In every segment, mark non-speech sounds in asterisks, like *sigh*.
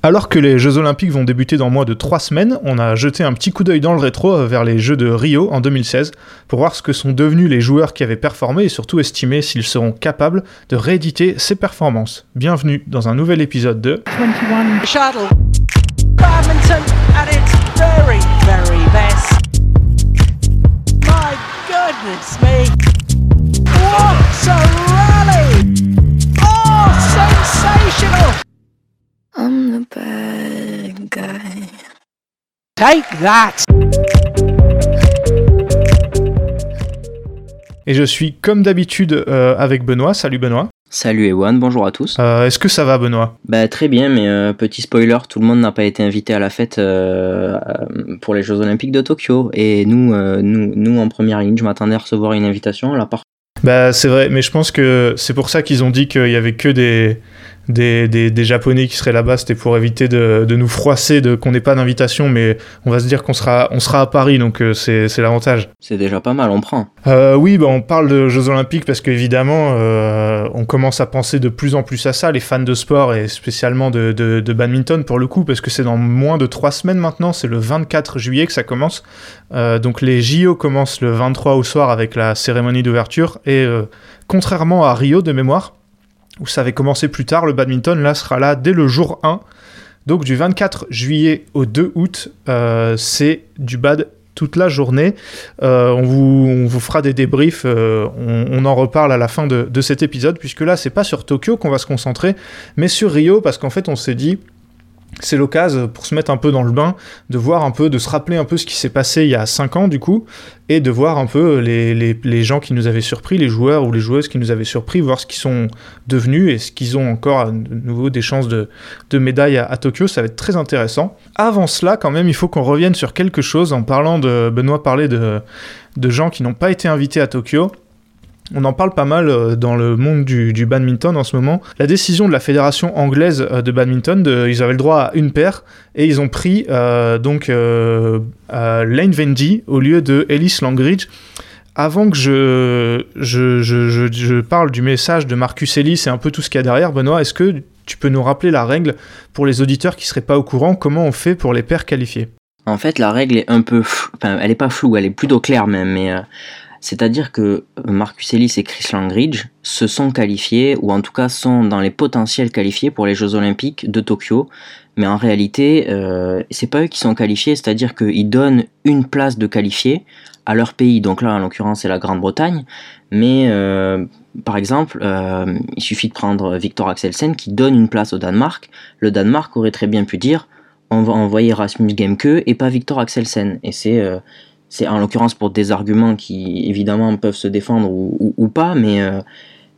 Alors que les Jeux Olympiques vont débuter dans moins de 3 semaines, on a jeté un petit coup d'œil dans le rétro euh, vers les Jeux de Rio en 2016 pour voir ce que sont devenus les joueurs qui avaient performé et surtout estimer s'ils seront capables de rééditer ces performances. Bienvenue dans un nouvel épisode de 21 shuttle. Badminton at its very, very best. My goodness me. What a rally! Oh, sensational! I'm the bad guy. Take that! Et je suis comme d'habitude euh, avec Benoît. Salut Benoît. Salut Ewan, bonjour à tous. Euh, Est-ce que ça va Benoît? Bah très bien, mais euh, petit spoiler, tout le monde n'a pas été invité à la fête euh, pour les Jeux Olympiques de Tokyo. Et nous, euh, nous, nous en première ligne, je m'attendais à recevoir une invitation. Là, par Bah c'est vrai, mais je pense que c'est pour ça qu'ils ont dit qu'il y avait que des, des, des, des Japonais qui seraient là-bas, c'était pour éviter de, de nous froisser, de qu'on n'ait pas d'invitation, mais on va se dire qu'on sera, on sera à Paris, donc euh, c'est c'est l'avantage. c'est déjà pas mal, on prend. Euh, oui, bah, on parle de Jeux Olympiques parce qu'évidemment, euh, on commence à penser de plus en plus à ça, les fans de sport et spécialement de, de, de badminton pour le coup, parce que c'est dans moins de trois semaines maintenant, c'est le 24 juillet que ça commence. Euh, donc les JO commencent le 23 au soir avec la cérémonie d'ouverture et euh, contrairement à Rio de mémoire, où ça avait commencé plus tard, le badminton là sera là dès le jour 1. Donc du 24 juillet au 2 août, euh, c'est du bad toute la journée. Euh, on, vous, fera des débriefs, euh, on, on en reparle à la fin de, de cet épisode, puisque là, c'est pas sur Tokyo qu'on va se concentrer, mais sur Rio, parce qu'en fait, on s'est dit, c'est l'occasion pour se mettre un peu dans le bain, de voir un peu, de se rappeler un peu ce qui s'est passé il y a 5 ans, du coup, et de voir un peu les, les, les gens qui nous avaient surpris, les joueurs ou les joueuses qui nous avaient surpris, voir ce qu'ils sont devenus et ce qu'ils ont encore à nouveau des chances de, de médailles à, à Tokyo, ça va être très intéressant. Avant cela, quand même, il faut qu'on revienne sur quelque chose en parlant de. Benoît parlait de, de gens qui n'ont pas été invités à Tokyo. On en parle pas mal euh, dans le monde du, badminton en ce moment. La décision de la fédération anglaise euh, de badminton, ils avaient le droit à une paire et ils ont pris euh, donc euh, Lane Vendy au lieu de Ellis Langridge. Avant que je, parle du message de Marcus Ellis et un peu tout ce qu'il y a derrière, Benoît, est-ce que tu peux nous rappeler la règle pour les auditeurs qui seraient pas au courant? Comment on fait pour les paires qualifiées? En fait, la règle est un peu, enfin, elle est pas floue, elle est plutôt claire même, mais c'est-à-dire que Marcus Ellis et Chris Langridge se sont qualifiés, ou en tout cas sont dans les potentiels qualifiés pour les Jeux Olympiques de Tokyo. Mais en réalité, euh, c'est pas eux qui sont qualifiés, c'est-à-dire qu'ils donnent une place de qualifié à leur pays. Donc là, en l'occurrence, c'est la Grande-Bretagne. Mais euh, par exemple, euh, il suffit de prendre Victor Axelsen qui donne une place au Danemark. Le Danemark aurait très bien pu dire on va envoyer Rasmus Gemke et pas Victor Axelsen. Et c'est euh, c'est en l'occurrence pour des arguments qui évidemment peuvent se défendre ou, pas, mais euh,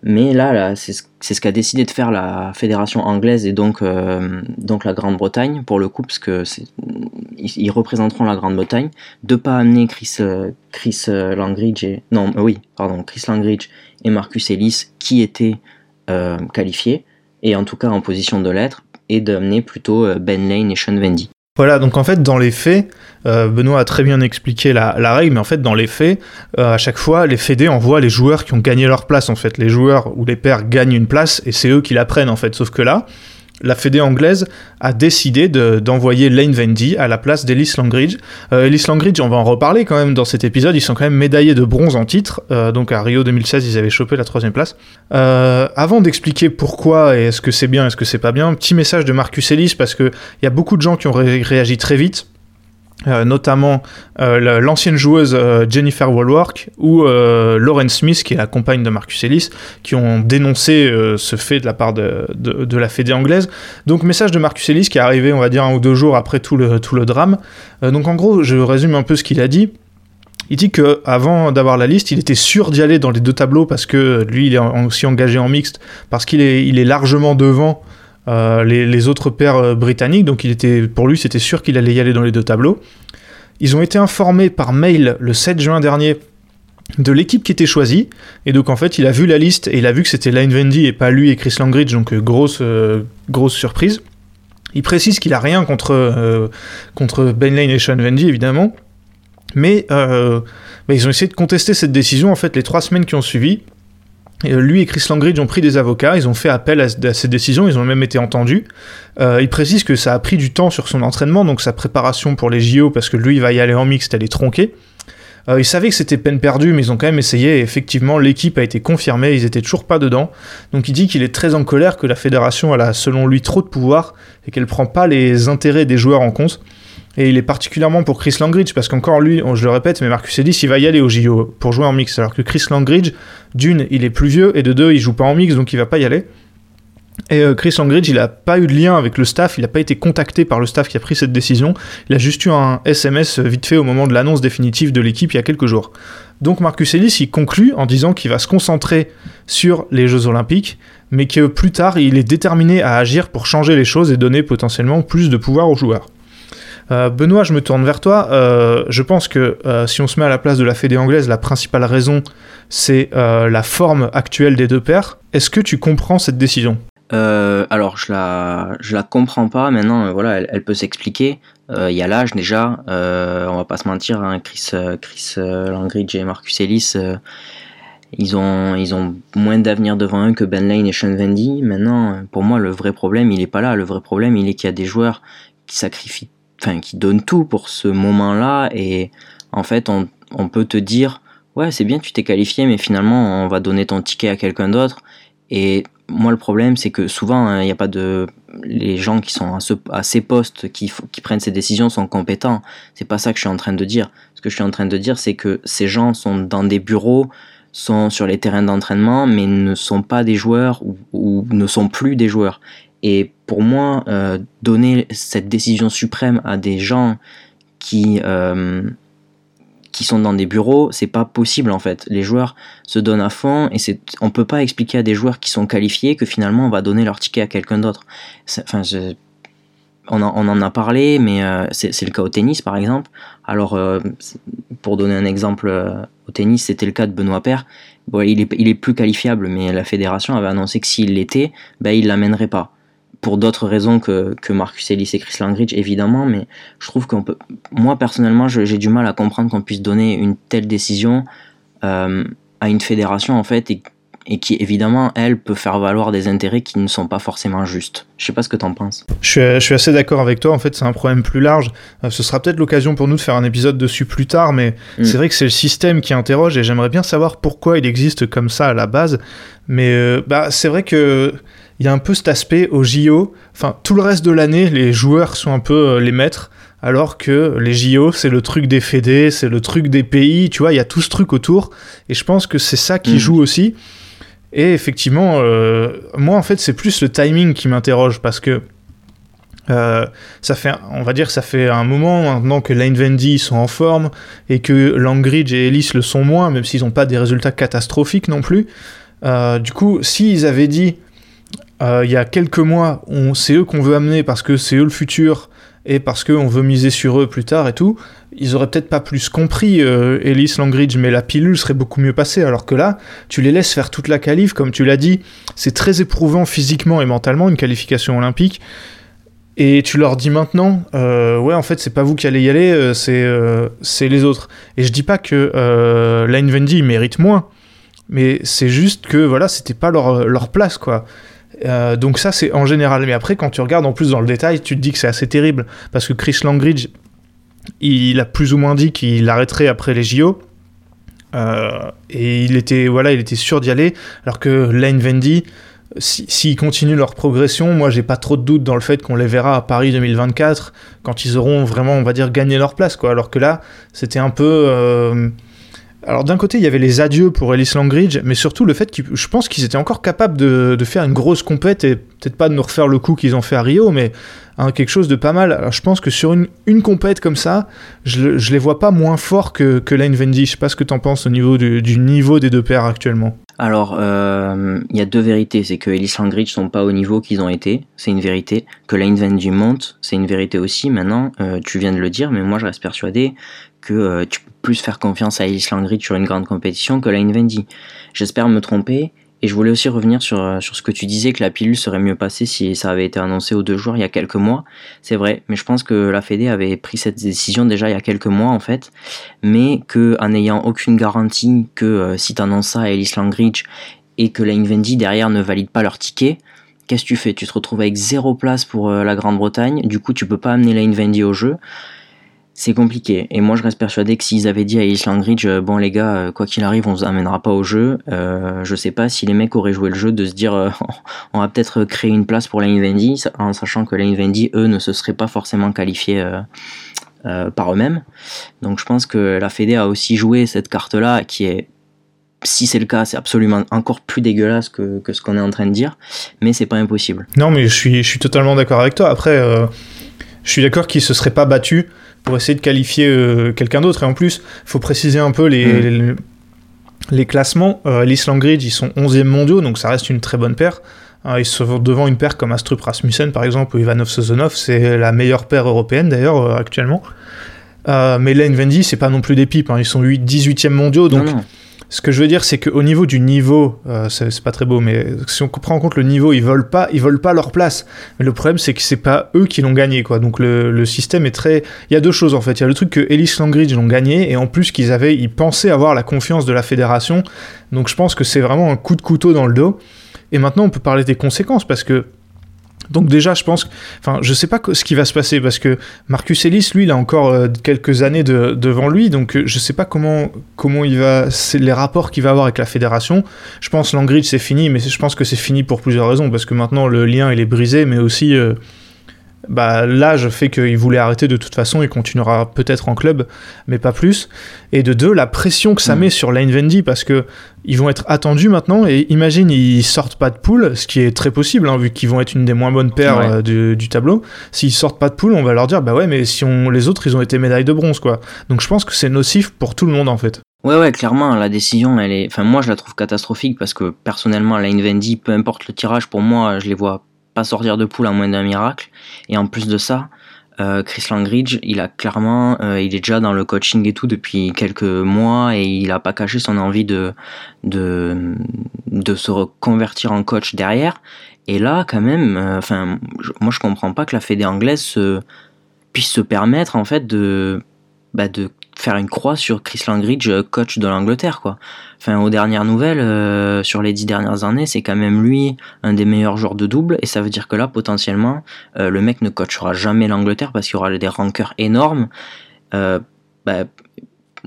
mais là, là c'est ce, qu'a décidé de faire la fédération anglaise et donc euh, donc la Grande-Bretagne pour le coup, parce que ils, représenteront la Grande-Bretagne, de pas amener Chris euh, Chris Langridge et non oui pardon Chris Langridge et Marcus Ellis qui étaient qualifiés et en tout cas en position de l'être et d'amener plutôt Ben Lane et Sean Vendy. Voilà, donc en fait, dans les faits, euh, Benoît a très bien expliqué la, règle, mais en fait, dans les faits, euh, à chaque fois, les fédés envoient les joueurs qui ont gagné leur place, en fait. Les joueurs ou les pairs gagnent une place et c'est eux qui la prennent, en fait. Sauf que là, la fédé anglaise a décidé de- d'envoyer Lane Vendy à la place d'Ellis Langridge. Euh, Ellis Langridge, on va en reparler quand même dans cet épisode, ils sont quand même médaillés de bronze en titre. Euh, donc à Rio 2016, ils avaient chopé la troisième place. Euh, avant d'expliquer pourquoi et est-ce que c'est bien, est-ce que c'est pas bien, petit message de Marcus Ellis parce que il y a beaucoup de gens qui ont ré- réagi très vite. Euh, notamment euh, la- l'ancienne joueuse euh, Jennifer Walwork ou Lauren Smith, qui est la compagne de Marcus Ellis, qui ont dénoncé ce fait de la part de, la fédé anglaise. Donc message de Marcus Ellis qui est arrivé, on va dire, un ou deux jours après tout le, drame. Donc en gros, je résume un peu ce qu'il a dit. Il dit que avant d'avoir la liste, il était sûr d'y aller dans les deux tableaux parce que lui, il est aussi engagé en mixte, parce qu'il est, il est largement devant euh, les, autres pairs euh, britanniques. Donc il était, pour lui, c'était sûr qu'il allait y aller dans les deux tableaux. Ils ont été informés par mail le 7 juin dernier de l'équipe qui était choisie. Et donc en fait, il a vu la liste et il a vu que c'était Lane Vendy et pas lui et Chris Langridge, donc euh, grosse, grosse surprise. Il précise qu'il a rien contre, contre Ben Lane et Sean Vendy, évidemment. Mais bah, ils ont essayé de contester cette décision en fait les trois semaines qui ont suivi. Euh, lui et Chris Langridge ont pris des avocats, ils ont fait appel à, à cette décision, ils ont même été entendus. Euh, il précise que ça a pris du temps sur son entraînement, donc sa préparation pour les JO, parce que lui il va y aller en mixte, elle est tronquée. Euh, ils que c'était peine perdue, mais ils ont quand même essayé, et effectivement l'équipe a été confirmée, ils étaient toujours pas dedans. Donc il dit qu'il est très en colère, que la fédération elle a selon lui trop de pouvoir, et qu'elle prend pas les intérêts des joueurs en compte. Et il est particulièrement pour Chris Langridge, parce qu'encore lui, je le répète, mais Marcus Ellis, il va y aller au JO pour jouer en mix. Alors que Chris Langridge, d'une, il est plus vieux, et de deux, il joue pas en mix, donc il va pas y aller. Et euh, Chris Langridge, il n'a pas eu de lien avec le staff, il n'a pas été contacté par le staff qui a pris cette décision. Il a juste eu un SMS vite fait au moment de l'annonce définitive de l'équipe il y a quelques jours. Donc Marcus Ellis, il conclut en disant qu'il va se concentrer sur les Jeux Olympiques, mais que plus tard, il est déterminé à agir pour changer les choses et donner potentiellement plus de pouvoir aux joueurs. Euh, Benoît, je me tourne vers toi. Euh, je pense que euh, si on se met à la place de la Fédé anglaise, la principale raison, c'est la forme actuelle des deux paires. Est-ce que tu comprends cette décision? Alors je la la comprends pas maintenant voilà elle, peut s'expliquer il y a l'âge déjà on va pas se mentir hein, Chris Chris Langridge et Marcus Ellis ils ont, ils ont moins d'avenir devant eux que Ben Lane et Sean Vendy. Maintenant, pour moi, le vrai problème, il est pas là. Le vrai problème, il est qu'il y a des joueurs qui sacrifient enfin, qui donne tout pour ce moment-là. Et en fait, on, peut te dire, ouais, c'est bien, tu t'es qualifié, mais finalement, on va donner ton ticket à quelqu'un d'autre. Et moi, le problème, c'est que souvent, hein, il n'y a pas de. Les gens qui sont à, ce, à ces postes, qui, prennent ces décisions, sont compétents. C'est pas ça que je suis en train de dire. Ce que je suis en train de dire, c'est que ces gens sont dans des bureaux, sont sur les terrains d'entraînement, mais ne sont pas des joueurs ou, ou ne sont plus des joueurs. Et pour moi, euh, donner cette décision suprême à des gens qui, euh, qui sont dans des bureaux, c'est pas possible en fait. Les joueurs se donnent à fond et c'est, on peut pas expliquer à des joueurs qui sont qualifiés que finalement on va donner leur ticket à quelqu'un d'autre. Enfin, on, en, a parlé, mais euh, c'est, le cas au tennis par exemple. Alors, pour donner un exemple au tennis, c'était le cas de Benoît Paire. Il, est, il est plus qualifiable, mais la fédération avait annoncé que s'il l'était, ben, il l'amènerait pas pour d'autres raisons que, que Marcus Ellis et Chris Langridge, évidemment, mais je trouve qu'on peut. Moi, personnellement, j'ai du mal à comprendre qu'on puisse donner une telle décision euh, à une fédération, en fait, et, et, qui, évidemment, elle, peut faire valoir des intérêts qui ne sont pas forcément justes. Je sais pas ce que tu en penses. Je suis, je suis assez d'accord avec toi, en fait, c'est un problème plus large. Euh, ce sera peut-être l'occasion pour nous de faire un épisode dessus plus tard, mais mm. c'est vrai que c'est le système qui interroge, et j'aimerais bien savoir pourquoi il existe comme ça à la base. Mais euh, bah, c'est vrai que il y a un peu cet aspect au JO. Enfin, tout le reste de l'année, les joueurs sont un peu euh, les maîtres, alors que les JO, c'est le truc des fédés, c'est le truc des pays, tu vois, il y a tout ce truc autour. Et je pense que c'est ça qui mm. joue aussi. Et effectivement, euh, moi, en fait, c'est plus le timing qui m'interroge, parce que euh, ça fait, on va dire, ça fait un moment maintenant que Lane Vendy sont en forme et que Langridge et Ellis le sont moins, même s'ils n'ont pas des résultats catastrophiques non plus. du coup, s'ils avaient dit il y a quelques mois, c'est eux qu'on veut amener parce que c'est eux le futur et parce qu'on veut miser sur eux plus tard et tout, ils auraient peut-être pas plus compris euh, Ellis Langridge, mais la pilule serait beaucoup mieux passée. Alors que là, tu les laisses faire toute la qualif, comme tu l'as dit, c'est très éprouvant physiquement et mentalement une qualification olympique. Et tu leur dis maintenant, euh, ouais, en fait, c'est pas vous qui allez y aller, c'est les autres. Et je dis pas que Line Vendy mérite moins, mais c'est juste que voilà, c'était pas leur, leur place, quoi. Euh, donc ça c'est en général. Mais après quand tu regardes en plus dans le détail, tu te dis que c'est assez terrible parce que Chris Langridge, il a plus ou moins dit qu'il arrêterait après les JO. Euh, et il était voilà, il était sûr d'y aller. Alors que Lane Vendy, s'ils continuent leur progression, moi j'ai pas trop de doute dans le fait qu'on les verra à Paris 2024 quand ils auront vraiment, on va dire, gagné leur place quoi. Alors que là, c'était un peu euh, alors d'un côté, il y avait les adieux pour Ellis Langridge, mais surtout le fait que je pense qu'ils étaient encore capables de, faire une grosse compète et peut-être pas de nous refaire le coup qu'ils ont fait à Rio, mais hein, quelque chose de pas mal. Alors je pense que sur une, compète comme ça, je, les vois pas moins forts que, que Lane Vendy. Je sais pas ce que tu en penses au niveau du, niveau des deux paires actuellement. Alors, euh, il y a deux vérités. C'est que Ellis Langridge sont pas au niveau qu'ils ont été, c'est une vérité. Que Lane Vendy monte, c'est une vérité aussi. Maintenant, euh, tu viens de le dire, mais moi je reste persuadé que euh, tu peux plus faire confiance à Ellis Langridge sur une grande compétition que Lane Vendy. J'espère me tromper. Et je voulais aussi revenir sur, euh, sur ce que tu disais que la pilule serait mieux passée si ça avait été annoncé aux deux jours il y a quelques mois. C'est vrai, mais je pense que la Fédé avait pris cette décision déjà il y a quelques mois en fait, mais que en n'ayant aucune garantie que euh, si tu annonces ça à Ellis Langridge et que Lane Vendy derrière ne valide pas leur ticket, qu'est-ce que tu fais? Tu te retrouves avec zéro place pour la Grande-Bretagne, du coup tu peux pas amener Lane Vendy au jeu. C'est compliqué. Et moi je reste persuadé que s'ils avaient dit à Island Ridge, euh, bon les gars, euh, quoi qu'il arrive, on vous amènera pas au jeu, euh, je sais pas si les mecs auraient joué le jeu de se dire, euh, *laughs* on va peut-être créer une place pour Lane Vendy, en sachant que Lane Vendy, eux, ne se seraient pas forcément qualifiés par eux-mêmes. Donc je pense que la Fédé a aussi joué cette carte-là, qui est si c'est le cas, c'est absolument encore plus dégueulasse que, que ce qu'on est en train de dire, mais c'est pas impossible. Non, mais je suis, je suis totalement d'accord avec toi. Après, je suis d'accord qu'ils se seraient pas battus pour essayer de qualifier euh, quelqu'un d'autre. Et en plus, il faut préciser un peu les, Mm. les, les classements. Euh, L'Island Grid, ils sont 11e mondiaux, donc ça reste une très bonne paire. Euh, ils sont devant une paire comme Astrup Rasmussen, par exemple, ou Ivanov Sozonov. C'est la meilleure paire européenne, d'ailleurs, euh, actuellement. Mais Lane Vendy, c'est pas non plus des pipes. hein. Ils sont 8, 18e mondiaux, donc non, non. Ce que je veux dire, c'est qu'au niveau du niveau, euh, c'est pas très beau, mais si on prend en compte le niveau, ils volent pas, ils volent pas leur place. Mais le problème, c'est que c'est pas eux qui l'ont gagné, quoi. Donc le, le système est très. Il y a deux choses en fait. Il y a le truc que Ellis Langridge l'ont gagné, et en plus qu'ils avaient, ils pensaient avoir la confiance de la fédération. Donc je pense que c'est vraiment un coup de couteau dans le dos. Et maintenant, on peut parler des conséquences parce que. Donc déjà, je pense, enfin, je sais pas ce qui va se passer parce que Marcus Ellis, lui, il a encore euh, quelques années de- devant lui, donc euh, je sais pas comment comment il va, les rapports qu'il va avoir avec la fédération. Je pense Langridge c'est fini, mais je pense que c'est fini pour plusieurs raisons parce que maintenant le lien il est brisé, mais aussi euh, bah, l'âge fait qu'il voulait arrêter de toute façon, il continuera peut-être en club, mais pas plus. Et de deux, la pression que ça Mm. met sur Lane Vendy parce que ils vont être attendus maintenant et imagine ils sortent pas de poule, ce qui est très possible hein, vu qu'ils vont être une des moins bonnes paires Ouais. euh, du, du tableau. S'ils sortent pas de poule, on va leur dire bah ouais mais si on les autres ils ont été médailles de bronze quoi. Donc je pense que c'est nocif pour tout le monde en fait. Ouais, ouais, clairement, la décision, elle est. Enfin, moi, je la trouve catastrophique parce que personnellement, Lane Vendy, peu importe le tirage, pour moi, je les vois sortir de poule à moins d'un miracle. Et en plus de ça, euh, Chris Langridge, il a clairement, euh, il est déjà dans le coaching et tout depuis quelques mois et il a pas caché son envie de de de se reconvertir en coach derrière. Et là, quand même, euh, enfin, moi, je comprends pas que la fédé anglaise se, puisse se permettre en fait de bah, de faire une croix sur Chris Langridge, euh, coach de l'Angleterre, quoi. Enfin, aux dernières nouvelles, euh, sur les dix dernières années, c'est quand même lui un des meilleurs joueurs de double, et ça veut dire que là, potentiellement, euh, le mec ne coachera jamais l'Angleterre parce qu'il aura des rankeurs énormes. Bah,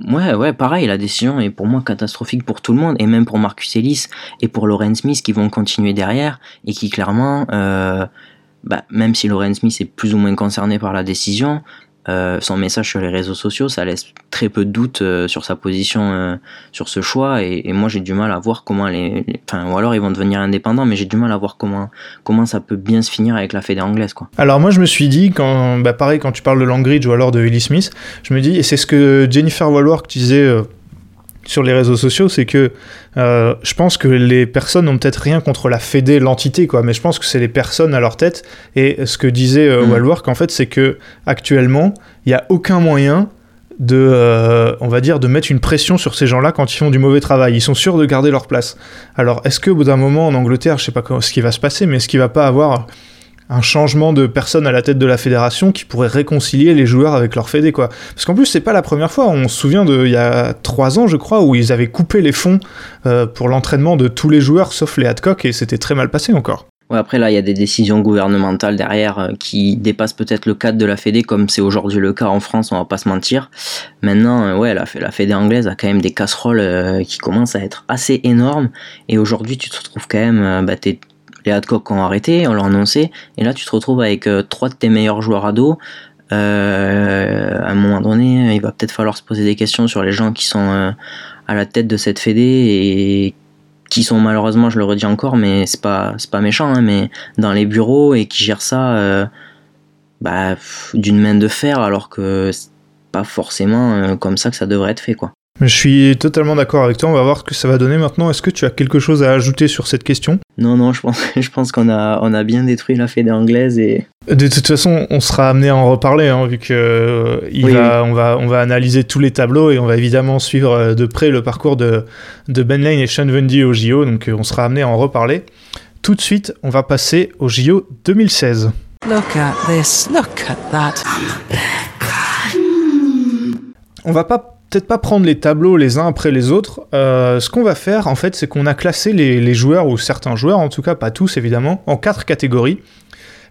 ouais, ouais, pareil, la décision est pour moi catastrophique pour tout le monde, et même pour Marcus Ellis et pour Lauren Smith qui vont continuer derrière, et qui clairement, bah, même si Lauren Smith est plus ou moins concerné par la décision, euh, son message sur les réseaux sociaux, ça laisse très peu de doute euh, sur sa position euh, sur ce choix et, moi j'ai du mal à voir comment les, enfin ou alors ils vont devenir indépendants mais j'ai du mal à voir comment comment ça peut bien se finir avec la fédé anglaise quoi. Alors moi je me suis dit quand bah pareil quand tu parles de Langridge ou alors de Willie Smith, je me dis et c'est ce que Jennifer Wallwork disait euh, sur les réseaux sociaux, c'est que euh, je pense que les personnes n'ont peut-être rien contre la fédé, l'entité quoi, mais je pense que c'est les personnes à leur tête et ce que disait euh, Mm. Wallwork en fait c'est que actuellement il y a aucun moyen de, euh, on va dire, de mettre une pression sur ces gens-là quand ils font du mauvais travail. Ils sont sûrs de garder leur place. Alors, est-ce qu'au bout d'un moment en Angleterre, je sais pas ce qui va se passer, mais est-ce qu'il va pas avoir un changement de personne à la tête de la fédération qui pourrait réconcilier les joueurs avec leur fédé, quoi Parce qu'en plus, c'est pas la première fois. On se souvient de, il y a trois ans, je crois, où ils avaient coupé les fonds euh, pour l'entraînement de tous les joueurs sauf les Hadcock et c'était très mal passé encore. Ouais, après là il y a des décisions gouvernementales derrière euh, qui dépassent peut-être le cadre de la fédé comme c'est aujourd'hui le cas en France, on va pas se mentir. Maintenant euh, ouais la, la fédé anglaise a quand même des casseroles qui commencent à être assez énormes et aujourd'hui tu te retrouves quand même bah, les Hadcock ont arrêté, on l'a annoncé, et là tu te retrouves avec euh, trois de tes meilleurs joueurs ados. Euh, à un moment donné, il va peut-être falloir se poser des questions sur les gens qui sont euh, à la tête de cette fédé et qui sont malheureusement, je le redis encore, mais c'est pas c'est pas méchant, hein, mais dans les bureaux et qui gèrent ça bah, d'une main de fer, alors que c'est pas forcément comme ça que ça devrait être fait, quoi. Je suis totalement d'accord avec toi. On va voir ce que ça va donner maintenant. Est-ce que tu as quelque chose à ajouter sur cette question? Non, non, je pense, *laughs* je pense qu'on a, on a bien détruit la fédé anglaise et De toute façon, on sera amené à en reparler, hein, vu que euh, il Oui, va, On, va, on va analyser tous les tableaux et on va évidemment suivre euh, de près le parcours de, de Ben Lane et Sean Vendy au JO, donc euh, on sera amené à en reparler. Tout de suite, on va passer au JO 2016. Look at this. Look at that. On va pas peut-être pas prendre les tableaux les uns après les autres. Euh, ce qu'on va faire, en fait, c'est qu'on a classé les, les joueurs, ou certains joueurs, en tout cas pas tous évidemment, en quatre catégories.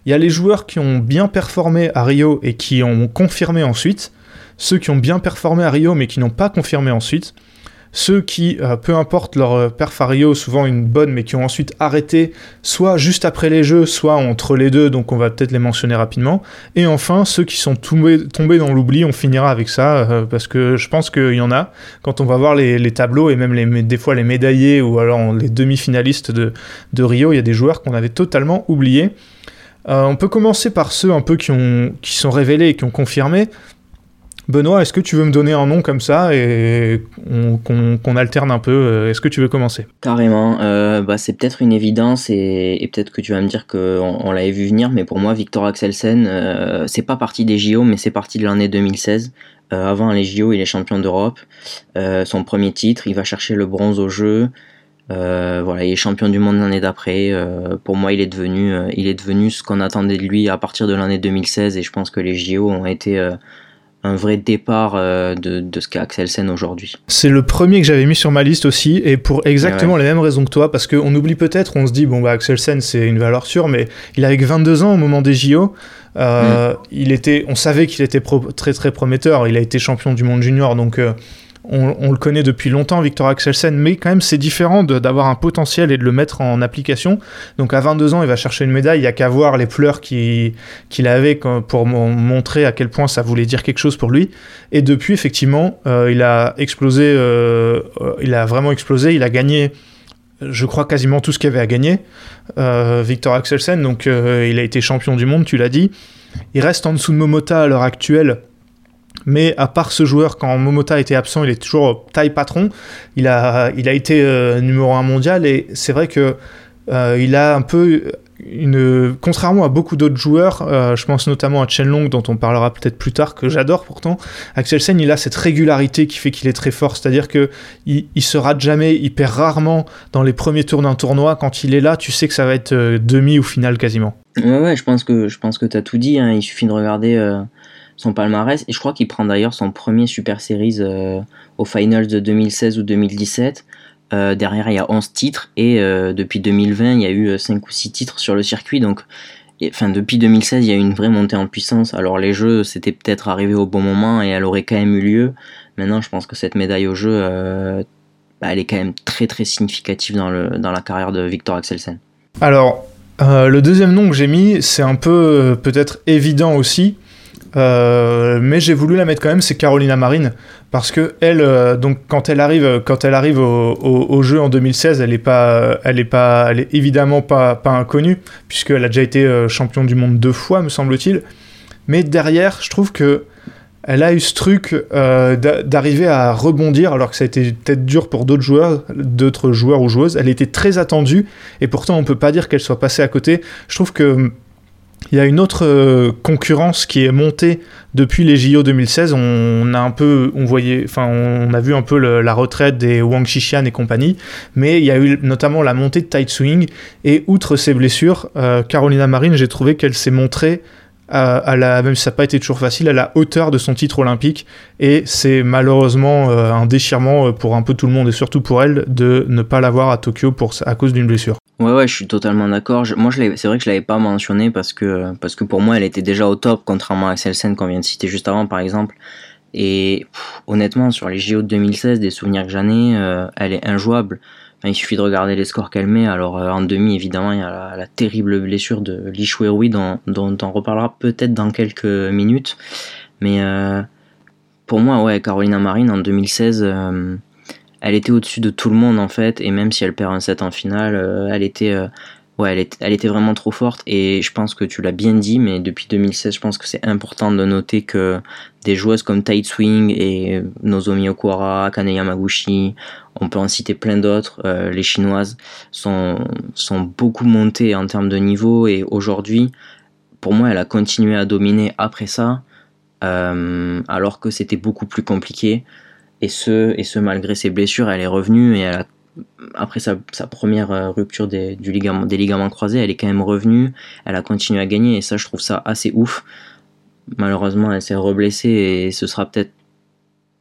Il y a les joueurs qui ont bien performé à Rio et qui ont confirmé ensuite, ceux qui ont bien performé à Rio mais qui n'ont pas confirmé ensuite, ceux qui, euh, peu importe leur euh, perf à Rio, souvent une bonne, mais qui ont ensuite arrêté, soit juste après les jeux, soit entre les deux, donc on va peut-être les mentionner rapidement. Et enfin, ceux qui sont tombés, dans l'oubli, on finira avec ça, euh, parce que je pense qu'il y en a. Quand on va voir les, tableaux, et même des fois les médaillés, ou alors les demi-finalistes de, Rio, il y a des joueurs qu'on avait totalement oubliés. On peut commencer par ceux un peu qui, qui sont révélés et qui ont confirmé. Benoît, est-ce que tu veux me donner un nom comme ça et on- qu'on alterne un peu euh, Est-ce que tu veux commencer? Carrément, euh, bah, c'est peut-être une évidence et, peut-être que tu vas me dire qu'on on, l'avait vu venir, mais pour moi, Victor Axelsen, euh, c'est pas parti des JO, mais c'est parti de l'année 2016. Euh, avant les JO, il est champion d'Europe. Son premier titre, il va chercher le bronze au jeu. Euh, voilà, il est champion du monde l'année d'après. Pour moi, il est devenu, il est devenu ce qu'on attendait de lui à partir de l'année 2016, et je pense que les JO ont été un vrai départ euh, de, de ce qu'est Axelsen aujourd'hui. C'est le premier que j'avais mis sur ma liste aussi, et pour exactement les mêmes raisons que toi, parce qu'on oublie peut-être, on se dit, bon, bah, Axelsen, c'est une valeur sûre, mais il avait que 22 ans au moment des JO. Euh, il était, on savait qu'il était pro- très très prometteur. Il a été champion du monde junior, donc euh, on, le connaît depuis longtemps, Victor Axelsen. Mais quand même, c'est différent d'avoir un potentiel et de le mettre en application. Donc à 22 ans, il va chercher une médaille. Il y a qu'à voir les pleurs qu'il qu'il avait pour mon- montrer à quel point ça voulait dire quelque chose pour lui. Et depuis, effectivement, euh, il a explosé. euh, euh, il a vraiment explosé. Il a gagné. Je crois quasiment tout ce qu'il avait à gagner, Victor Axelsen. Donc, il a été champion du monde, tu l'as dit. Il reste en dessous de Momota à l'heure actuelle. Mais à part ce joueur, quand Momota était absent, il est toujours taille patron. Il a, il a été euh, numéro 1 mondial et c'est vrai que euh, il a un peu une. Contrairement à beaucoup d'autres joueurs, euh, je pense notamment à Chen dont on parlera peut-être plus tard, que j'adore pourtant. Axelsen, il a cette régularité qui fait qu'il est très fort. C'est-à-dire que il, il se rate jamais, il perd rarement dans les premiers tours d'un tournoi. Quand il est là, tu sais que ça va être euh, demi ou finale quasiment. Ouais, ouais, je pense que je pense que t'as tout dit. hein. Il suffit de regarder son palmarès et je crois qu'il prend d'ailleurs son premier Super Series euh, aux Finals de 2016 ou 2017. Euh, derrière, il y a 11 titres et euh, depuis 2020, il y a eu 5 ou 6 titres sur le circuit. Donc, enfin, depuis 2016, il y a eu une vraie montée en puissance. Alors, les jeux, c'était peut-être arrivé au bon moment et elle aurait quand même eu lieu. Maintenant, je pense que cette médaille au jeu, bah, elle est quand même très très significative dans, le, dans la carrière de Victor Axelsen. Alors, le deuxième nom que j'ai mis, c'est un peu peut-être évident aussi, euh, mais j'ai voulu la mettre quand même, c'est Carolina Marin, parce que elle, euh, donc quand elle arrive, quand elle arrive au, jeu en 2016, elle est pas, elle est pas, elle est évidemment pas, pas inconnue, puisqu'elle a déjà été euh, champion du monde deux fois, me semble-t-il. Mais derrière, je trouve que elle a eu ce truc euh, d'a- d'arriver à rebondir, alors que ça a été peut-être dur pour d'autres joueurs, d'autres ou joueuses. Elle était très attendue et pourtant on peut pas dire qu'elle soit passée à côté. Je trouve que il y a une autre euh, concurrence qui est montée depuis les JO 2016. On a un peu, on voyait, enfin, on a vu un peu la retraite des Wang Xishan et compagnie, mais il y a eu notamment la montée de Tight Swing. Et outre ses blessures, euh, Carolina Marin, j'ai trouvé qu'elle s'est montrée à, à la, même si ça n'a pas été toujours facile, à la hauteur de son titre olympique. Et c'est malheureusement euh, un déchirement euh, pour un peu tout le monde et surtout pour elle de ne pas l'avoir à Tokyo pour, à cause d'une blessure. Ouais, ouais, je suis totalement d'accord. Moi, je c'est vrai que je l'avais pas mentionné parce que, parce que pour moi, elle était déjà au top, contrairement à Axelsen qu'on vient de citer juste avant, par exemple. Et honnêtement, sur les JO de 2016, des souvenirs que j'en ai, euh, elle est injouable. Il suffit de regarder les scores qu'elle met. Alors, euh, en demi, évidemment, il y a la, terrible blessure de Li Shuerui, dont, dont on reparlera peut-être dans quelques minutes. Mais euh, pour moi, ouais, Carolina Marin, en 2016, euh, elle était au-dessus de tout le monde en fait, et même si elle perd un set en finale, euh, elle était, euh, ouais, elle, était vraiment trop forte. Et je pense que tu l'as bien dit, mais depuis 2016, je pense que c'est important de noter que des joueuses comme Tight Swing et Nozomi Okuara, Kane Yamaguchi, on peut en citer plein d'autres, euh, les chinoises sont, sont beaucoup montées en termes de niveau, et aujourd'hui, pour moi, elle a continué à dominer après ça, alors que c'était beaucoup plus compliqué. Et ce, et ce malgré ses blessures, elle est revenue et après sa, première euh, rupture des, du ligament, des ligaments croisés, elle est quand même revenue, elle a continué à gagner et ça je trouve ça assez ouf. Malheureusement elle s'est reblessée et ce sera peut-être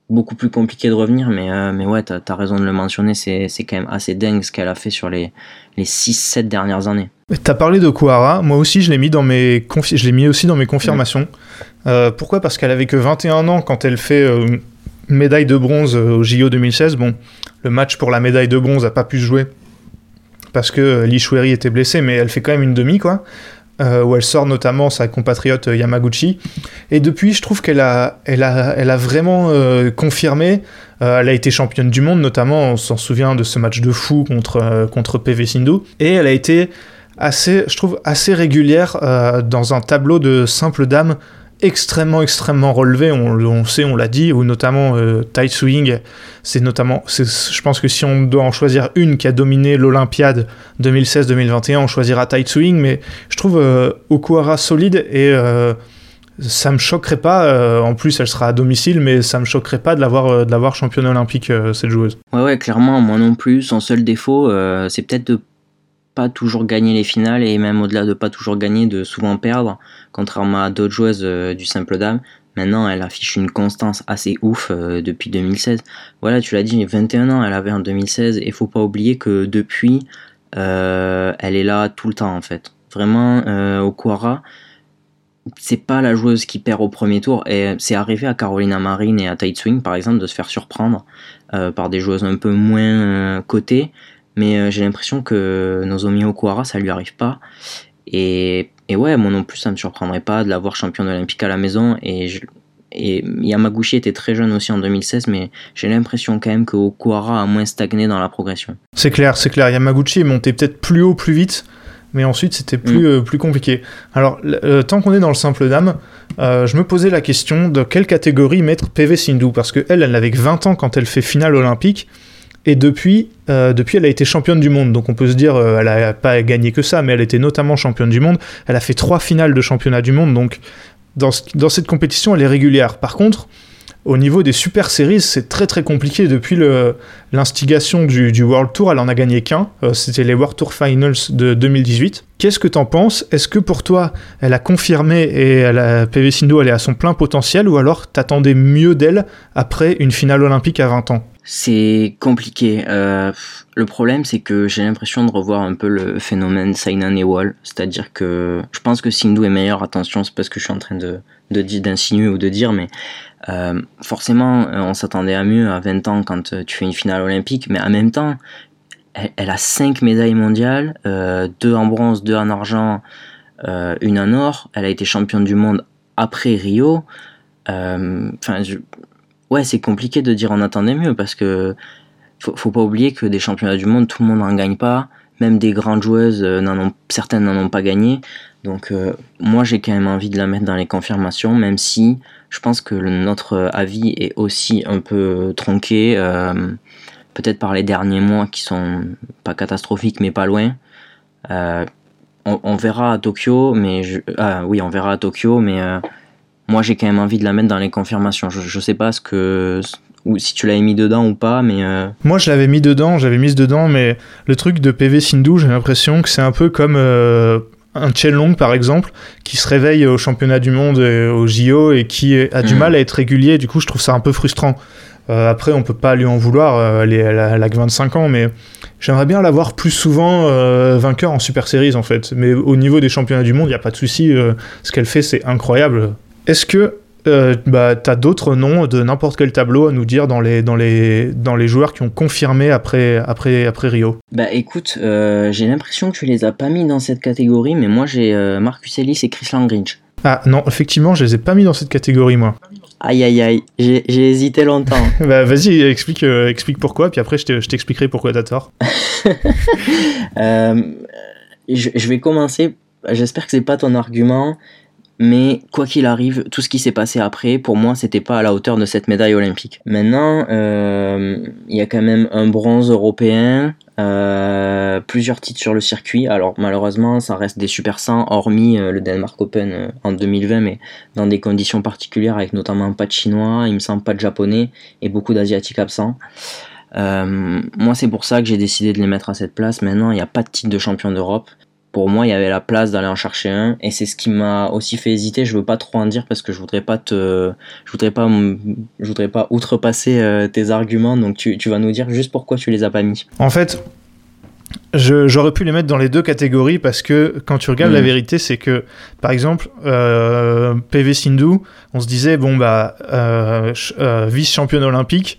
beaucoup plus compliqué de revenir, mais, euh, mais ouais, t'as as raison de le mentionner, c'est quand même assez dingue ce qu'elle a fait sur les, les 6-7 dernières années. T'as parlé de Kuara, moi aussi je l'ai mis, dans mes mis aussi dans mes confirmations. Euh, pourquoi? Parce qu'elle avait que 21 ans quand elle fait médaille de bronze au JO 2016. Bon, le match pour la médaille de bronze n'a pas pu se jouer parce que Lee Shueri était blessé, mais elle fait quand même une demi, quoi. Euh, où elle sort notamment sa compatriote euh, Yamaguchi. Et depuis, je trouve qu'elle a, elle a, elle a vraiment euh, confirmé. elle a été championne du monde, notamment, on s'en souvient de ce match de fou contre, contre PV Sindhu. Et elle a été assez, je trouve, assez régulière dans un tableau de simple dame extrêmement extrêmement relevé, on, on sait, on l'a dit, ou notamment euh, Swing, c'est notamment, je pense que si on doit en choisir une qui a dominé l'Olympiade 2016-2021, on choisira Tight Swing, mais je trouve euh, Okuara solide et euh, ça me choquerait pas, euh, en plus elle sera à domicile, mais ça me choquerait pas de l'avoir, de l'avoir championne olympique, cette joueuse. Ouais, ouais, clairement, moi non plus, son seul défaut, c'est peut-être de pas toujours gagner les finales et même au-delà de pas toujours gagner, de souvent perdre, contrairement à d'autres joueuses euh, du simple dame. Maintenant, elle affiche une constance assez ouf euh, depuis 2016. Voilà, tu l'as dit, 21 ans elle avait en 2016 et faut pas oublier que depuis, euh, elle est là tout le temps en fait. Vraiment, au Quara, c'est pas la joueuse qui perd au premier tour et c'est arrivé à Carolina Marine et à Tight Swing par exemple de se faire surprendre par des joueuses un peu moins cotées mais euh, j'ai l'impression que Nozomi Okuara, ça lui arrive pas. Et, et, ouais, moi non plus, ça me surprendrait pas de l'avoir championne olympique à la maison. Et, et Yamaguchi était très jeune aussi en 2016, mais j'ai l'impression quand même que Okuara a moins stagné dans la progression. C'est clair, c'est clair. Yamaguchi est monté peut-être plus haut, plus vite, mais ensuite c'était plus, mm. euh, plus compliqué. Alors, euh, tant qu'on est dans le simple dame, je me posais la question de quelle catégorie mettre PV Sindhu, parce qu'elle, elle, elle n'avait que 20 ans quand elle fait finale olympique. Et depuis, euh, depuis, elle a été championne du monde. Donc on peut se dire, euh, elle n'a pas gagné que ça, mais elle était notamment championne du monde. Elle a fait trois finales de championnat du monde. Donc dans, dans cette compétition, elle est régulière. Par contre, au niveau des super séries, c'est très très compliqué. Depuis l'instigation du, World Tour, elle en a gagné qu'un. Euh, c'était les World Tour Finals de 2018. Qu'est-ce que t'en penses? Est-ce que pour toi, elle a confirmé et elle a, PV Sindhu, elle est à son plein potentiel ou alors t'attendais mieux d'elle après une finale olympique à 20 ans? C'est compliqué. Euh, le problème, c'est que j'ai l'impression de revoir un peu le phénomène Sainan et Wall. C'est-à-dire que je pense que Sindhu est meilleur. Attention, c'est parce que je suis en train de d'insinuer ou de dire, mais euh, forcément, euh, on s'attendait à mieux à 20 ans quand tu fais une finale olympique, mais en même temps, elle, a 5 médailles mondiales, 2 en bronze, 2 en argent, une en or. Elle a été championne du monde après Rio. Enfin, ouais, c'est compliqué de dire on attendait mieux parce que faut, faut pas oublier que des championnats du monde, tout le monde n'en gagne pas. Même des grandes joueuses, euh, certaines n'en ont pas gagné. Donc euh, moi j'ai quand même envie de la mettre dans les confirmations, même si je pense que notre avis est aussi un peu tronqué, euh, peut-être par les derniers mois qui sont pas catastrophiques mais pas loin. on, verra à Tokyo, mais je, ah, oui on verra à Tokyo, mais moi j'ai quand même envie de la mettre dans les confirmations. Je, sais pas ce que ou si tu l'avais mis dedans ou pas, mais. Euh, moi je l'avais mis dedans, j'avais mis dedans, mais le truc de PV Sindhu, j'ai l'impression que c'est un peu comme euh, un Long par exemple, qui se réveille au championnat du monde et au JO et qui a du mm. mal à être régulier. Du coup, je trouve ça un peu frustrant. Euh, après, on peut pas lui en vouloir, elle, a, que 25 ans, mais j'aimerais bien l'avoir plus souvent vainqueur en Super Series en fait. Mais au niveau des championnats du monde, il n'y a pas de souci. ce qu'elle fait, c'est incroyable. Est-ce que euh, bah, tu as d'autres noms de n'importe quel tableau à nous dire dans les, dans les, dans les joueurs qui ont confirmé après, après, après Rio Bah écoute, euh, j'ai l'impression que tu les as pas mis dans cette catégorie, mais moi j'ai euh, Marcus Ellis et Chris Langridge. Ah non, effectivement, je les ai pas mis dans cette catégorie, moi. Aïe aïe aïe, j'ai hésité longtemps. *laughs* bah vas-y, explique, explique pourquoi, puis après je t'expliquerai pourquoi t'as tort. *laughs* je, je vais commencer, j'espère que c'est pas ton argument, mais quoi qu'il arrive, tout ce qui s'est passé après, pour moi, c'était pas à la hauteur de cette médaille olympique. Maintenant, euh, il y a quand même un bronze européen, euh, plusieurs titres sur le circuit. Alors malheureusement, ça reste des super 100, hormis euh, le Denmark Open en 2020, mais dans des conditions particulières, avec notamment pas de chinois, il me semble pas de japonais et beaucoup d'asiatiques absents. moi, c'est pour ça que j'ai décidé de les mettre à cette place. Maintenant, il n'y a pas de titre de champion d'Europe. Pour moi, il y avait la place d'aller en chercher un, et c'est ce qui m'a aussi fait hésiter. Je veux pas trop en dire parce que je voudrais pas te, je voudrais pas, je voudrais pas outrepasser euh, tes arguments. Donc tu, tu vas nous dire juste pourquoi tu les as pas mis. En fait, j'aurais pu les mettre dans les deux catégories parce que quand tu regardes, la Mhm. vérité, c'est que, par exemple, euh, PV Sindhu, on se disait, bon, bah, euh, euh, vice-championne olympique,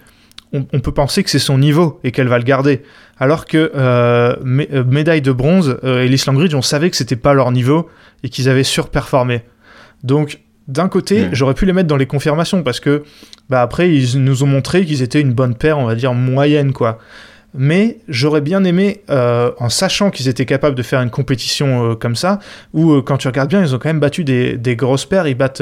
on, on peut penser que c'est son niveau et qu'elle va le garder. Alors que euh, mé- euh, médaille de bronze, euh, Ellis Langridge, on savait que c'était pas leur niveau et qu'ils avaient surperformé. Donc, d'un côté, j'aurais pu les mettre dans les confirmations parce que, bah, après, ils nous ont montré qu'ils étaient une bonne paire, on va dire moyenne, quoi. Mais j'aurais bien aimé, euh, en sachant qu'ils étaient capables de faire une compétition euh, comme ça, où euh, quand tu regardes bien, ils ont quand même battu des, des grosses paires. Ils battent,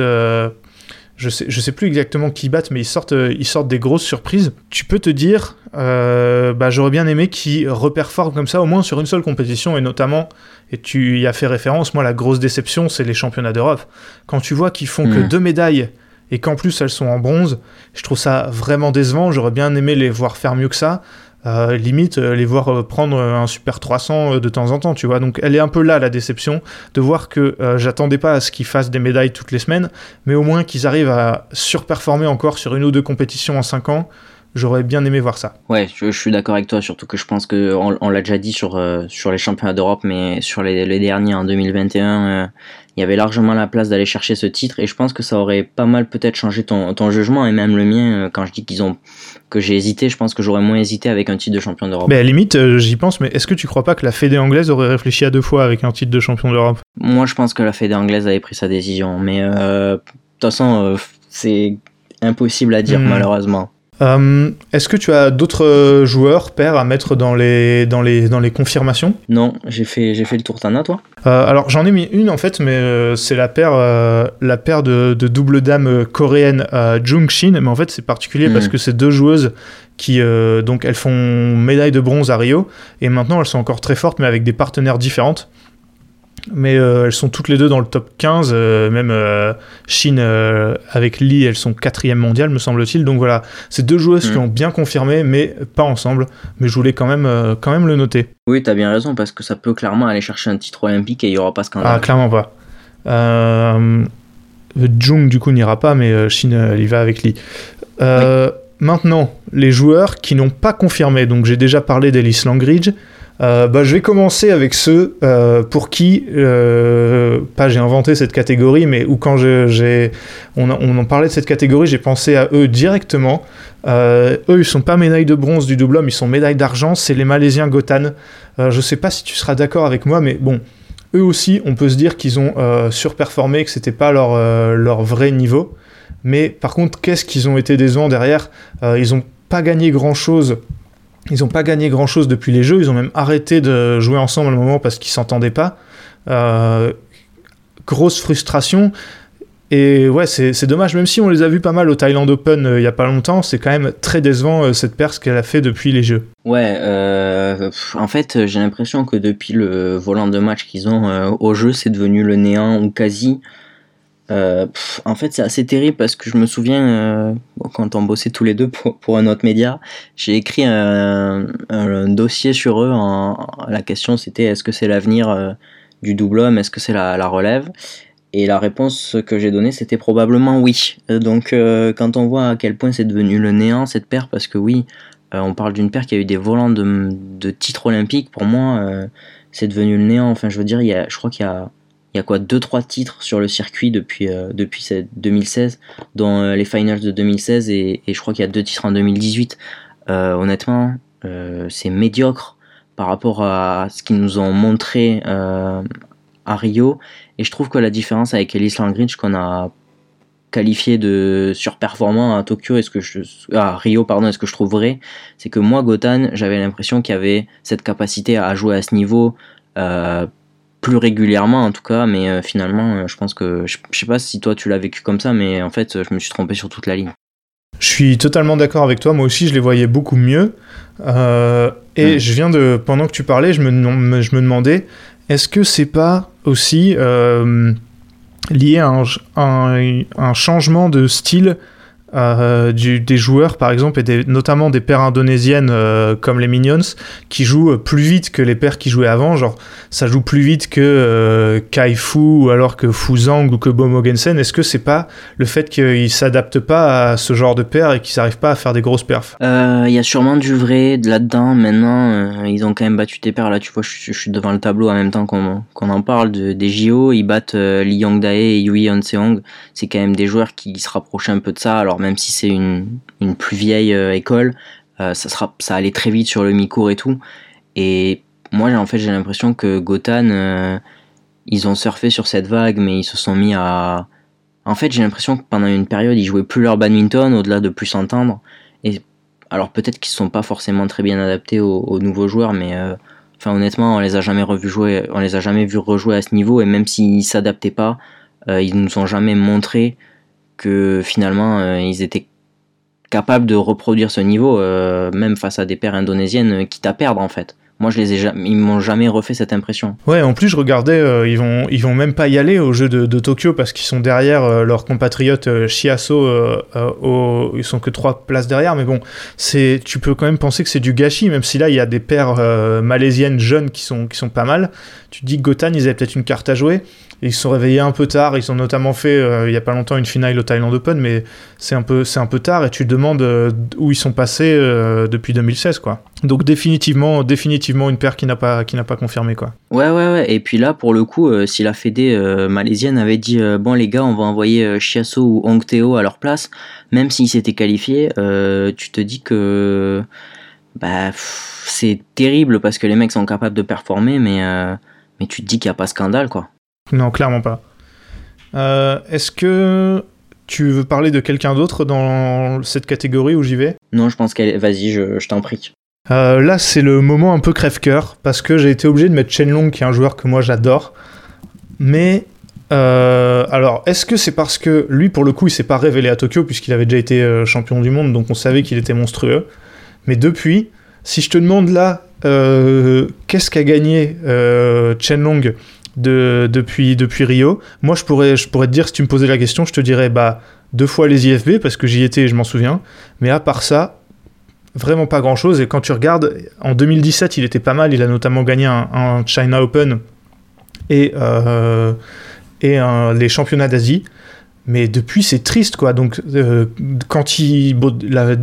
je sais, je sais plus exactement qui battent, mais ils sortent, euh, ils sortent des grosses surprises. Tu peux te dire, euh, bah, j'aurais bien aimé qu'ils reperforment comme ça, au moins sur une seule compétition, et notamment, et tu y as fait référence, moi la grosse déception, c'est les championnats d'Europe. Quand tu vois qu'ils font que Mhm. deux médailles et qu'en plus elles sont en bronze, je trouve ça vraiment décevant. J'aurais bien aimé les voir faire mieux que ça. Euh, limite euh, les voir euh, prendre un super 300 euh, de temps en temps, tu vois. Donc elle est un peu là la déception de voir que j'attendais pas à ce qu'ils fassent des médailles toutes les semaines, mais au moins qu'ils arrivent à surperformer encore sur une ou deux compétitions en 5 ans. J'aurais bien aimé voir ça. Ouais, je, suis d'accord avec toi, surtout que je pense que on, l'a déjà dit sur sur les championnats d'Europe, mais sur les, les derniers en 2021, euh, il y avait largement la place d'aller chercher ce titre, et je pense que ça aurait pas mal peut-être changé ton, ton jugement et même le mien. euh, Quand je dis qu'ils ont que j'ai hésité, je pense que j'aurais moins hésité avec un titre de champion d'Europe. Mais à la limite, euh, j'y pense, mais est-ce que tu crois pas que la Fédé anglaise aurait réfléchi à deux fois avec un titre de champion d'Europe? Moi, je pense que la Fédé anglaise avait pris sa décision, mais euh, de toute façon, euh, c'est impossible à dire Hmm. malheureusement. Euh, Est-ce que tu as d'autres euh, joueurs, pairs, à mettre dans les, dans les, dans les confirmations? Non, j'ai fait j'ai fait le tour. T'en as toi? Euh, alors j'en ai mis une en fait, mais euh, c'est la paire, la paire de, de double dame coréenne Jung Shin. Mais en fait c'est particulier Mhm. parce que c'est deux joueuses qui donc elles font médaille de bronze à Rio et maintenant elles sont encore très fortes mais avec des partenaires différentes. Mais euh, elles sont toutes les deux dans le top 15, euh, même euh, Shin euh, avec Lee, elles sont quatrième mondiale me semble-t-il. Donc voilà, c'est deux joueuses qui ont bien confirmé, mais pas ensemble. Mais je voulais quand même, quand même le noter. Oui, t'as bien raison parce que ça peut clairement aller chercher un titre olympique et il y aura pas scandale. Ah, clairement pas. Jung, du coup, n'ira pas, mais Shin, euh, elle y va avec Lee. Maintenant, les joueurs qui n'ont pas confirmé. Donc, j'ai déjà parlé d'Ellis Langridge. Euh, bah, je vais commencer avec ceux euh, pour qui, euh, pas j'ai inventé cette catégorie, mais où quand j'ai, on, on en parlait de cette catégorie, j'ai pensé à eux directement. Eux, ils sont pas médaille de bronze du double homme, ils sont médaille d'argent. C'est les Malaisiens Gotan. Je sais pas si tu seras d'accord avec moi, mais bon, eux aussi, on peut se dire qu'ils ont surperformé, que c'était pas leur, leur vrai niveau. Mais par contre, qu'est-ce qu'ils ont été décevants derrière? Ils ont pas gagné grand-chose. Ils ont pas gagné grand-chose depuis les jeux. Ils ont même arrêté de jouer ensemble à un moment parce qu'ils s'entendaient pas. Euh, grosse frustration. Et ouais, c'est dommage. Même si on les a vus pas mal au Thailand Open euh, il y a pas longtemps, c'est quand même très décevant euh, cette perce qu'elle a fait depuis les jeux. Ouais, en fait, j'ai l'impression que depuis le volant de match qu'ils ont au jeu, c'est devenu le néant ou quasi. Euh, en fait, c'est assez terrible parce que je me souviens, euh, quand on bossait tous les deux pour, un autre média, j'ai écrit un, dossier sur eux. La question, c'était est-ce que c'est l'avenir euh, du double homme? Est-ce que c'est la, relève? Et la réponse que j'ai donnée, c'était probablement oui. Donc, quand on voit à quel point c'est devenu le néant cette paire, parce que oui, on parle d'une paire qui a eu des volants de, titres olympiques. Pour moi, c'est devenu le néant. Enfin, je veux dire, y a, je crois qu'il y a, il y a quoi, deux trois titres sur le circuit depuis euh, depuis cette 2016, dont euh, les finals de 2016 et, je crois qu'il y a deux titres en 2018. Euh, honnêtement, c'est médiocre par rapport à ce qu'ils nous ont montré à Rio. Et je trouve que la différence avec Ellis Langridge qu'on a qualifié de surperformant à Tokyo, est-ce que je, Rio, pardon, est-ce que je trouve vrai, c'est que moi, Gotan, j'avais l'impression qu'il avait cette capacité à jouer à ce niveau plus régulièrement en tout cas, mais euh, finalement, euh, je pense que, je, je sais pas si toi tu l'as vécu comme ça, mais en fait, je me suis trompé sur toute la ligne. Je suis totalement d'accord avec toi. Moi aussi, je les voyais beaucoup mieux. Euh, et Mm. je viens de, pendant que tu parlais, je me, je me demandais, est-ce que c'est pas aussi lié à un, un- un changement de style euh, des joueurs, par exemple, et des, notamment des paires indonésiennes euh, comme les Minions, qui jouent plus vite que les paires qui jouaient avant. Genre, ça joue plus vite que euh, Kaifu ou alors que Fuzang ou que Bomogensen. Est-ce que c'est pas le fait qu'ils s'adaptent pas à ce genre de paires et qu'ils n'arrivent pas à faire des grosses perfs? Euh, Il y a sûrement du vrai de là-dedans. Maintenant, euh, ils ont quand même battu tes pairs. Là, tu vois, je, suis devant le tableau en même temps qu'on en parle de, des JO. Ils battent euh, Lee Yong-dae et Yui Onseong. C'est quand même des joueurs qui se rapprochent un peu de ça. Alors, même si c'est une, plus vieille euh, école, euh, ça, sera, ça allait très vite sur le mi-cours et tout. Et moi, en fait, j'ai l'impression que Gotan, euh, ils ont surfé sur cette vague, mais ils se sont mis à. En fait, j'ai l'impression que pendant une période, ils jouaient plus leur badminton, au-delà de plus s'entendre. Et alors peut-être qu'ils sont pas forcément très bien adaptés aux, aux nouveaux joueurs, mais enfin honnêtement, on les a jamais revus jouer, on les a jamais vus rejouer à ce niveau, et même s'ils s'adaptaient pas, euh, ils nous ont jamais montré que finalement euh, ils étaient capables de reproduire ce niveau, euh, même face à des paires indonésiennes, euh, quitte à perdre en fait. Moi, je les ai jamais, ils m'ont jamais refait cette impression. Ouais, en plus, je regardais, ils, vont, ils vont même pas y aller au jeu de, Tokyo parce qu'ils sont derrière leurs compatriotes euh, ils sont que trois places derrière, mais bon, c'est, tu peux quand même penser que c'est du gâchis, même si là, il y a des paires malaisiennes jeunes qui sont, qui sont pas mal. Tu te dis que Gotan, ils avaient peut-être une carte à jouer. Ils se sont réveillés un peu tard, ils ont notamment fait euh, il y a pas longtemps une finale au Thailand Open, mais c'est un peu, un peu tard et tu te demandes euh, où ils sont passés euh, depuis 2016, quoi. Donc définitivement, définitivement une paire qui n'a pas, pas confirmé, quoi. Ouais, ouais, ouais. Et puis là, pour le coup, si la Fédé malaisienne avait dit bon les gars, on va envoyer Chiasso ou Hong Teo à leur place, même s'ils s'étaient qualifiés, tu te dis que bah c'est terrible parce que les mecs sont capables de performer, mais mais tu te dis qu'il n'y a pas scandale quoi. Non, clairement pas. Euh, Est-ce que tu veux parler de quelqu'un d'autre dans cette catégorie où j'y vais? Non, je pense qu'elle. Vas-y, je, je t'en prie. Euh, Là, c'est le moment un peu crève-cœur parce que j'ai été obligé de mettre Chen Long, qui est un joueur que moi j'adore. Mais euh, alors, est-ce que c'est parce que lui, pour le coup, il s'est pas révélé à Tokyo puisqu'il avait déjà été champion du monde, donc on savait qu'il était monstrueux. Mais depuis, si je te demande là, euh, qu'est-ce qu'a gagné Chen Long de, depuis, depuis Rio, moi je pourrais, je pourrais te dire, si tu me posais la question, je te dirais bah deux fois les IFB parce que j'y étais et je m'en souviens. Mais à part ça, vraiment pas grand chose. Et quand tu regardes, en 2017, il était pas mal. Il a notamment gagné un, China Open et, euh, et un- les championnats d'Asie. Mais depuis, c'est triste, quoi. Donc, euh, quand il,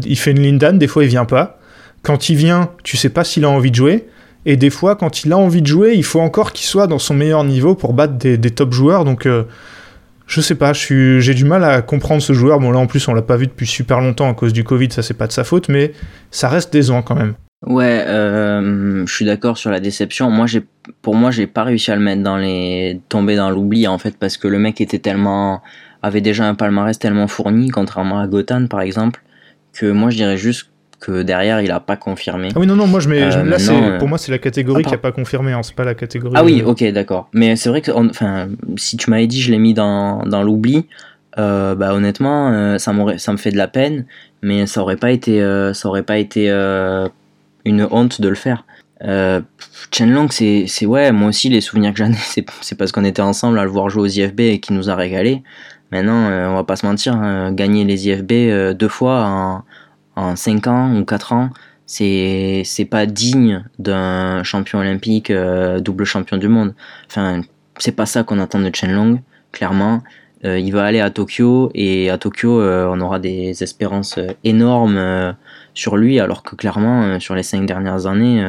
il fait une Lindan, des fois, il vient pas. Quand il vient, tu sais pas s'il a envie de jouer. Et des fois, quand il a envie de jouer, il faut encore qu'il soit dans son meilleur niveau pour battre des, top joueurs. Donc, euh, je sais pas, j'ai du mal à comprendre ce joueur. Bon, là, en plus, on l'a pas vu depuis super longtemps à cause du Covid, ça, c'est pas de sa faute, mais ça reste décevant quand même. Ouais, euh, je suis d'accord sur la déception. Moi, pour moi, j'ai pas réussi à le mettre dans les, tomber dans l'oubli en fait, parce que le mec était tellement, avait déjà un palmarès tellement fourni, contrairement à Gotan par exemple, que moi je dirais juste que derrière il a pas confirmé. Ah oui, non, non, moi, je mets, Euh, là, c'est, euh, pour moi, c'est la catégorie ah, qui a pas confirmé, hein, c'est pas la catégorie. Ah oui, euh, ok, d'accord. Mais c'est vrai que, enfin, si tu m'avais dit je l'ai mis dans, dans l'oubli, euh, bah honnêtement, euh, ça m'aurait, ça me fait de la peine, mais ça aurait pas été, ça aurait pas été une honte de le faire. Euh, Chenlong, c'est, c'est ouais, moi aussi les souvenirs que j'en ai, *laughs* c'est, c'est parce qu'on était ensemble à le voir jouer aux IFB et qui nous a régalé. Maintenant, euh, on va pas se mentir, hein, gagner les IFB euh, deux fois en, en 5 ans ou 4 ans, c'est c'est pas digne d'un champion olympique, euh, double champion du monde. Enfin, c'est pas ça qu'on attend de Chenlong, clairement. Euh, il va aller à Tokyo et à Tokyo, euh, on aura des espérances énormes sur lui, alors que clairement, sur les cinq dernières années,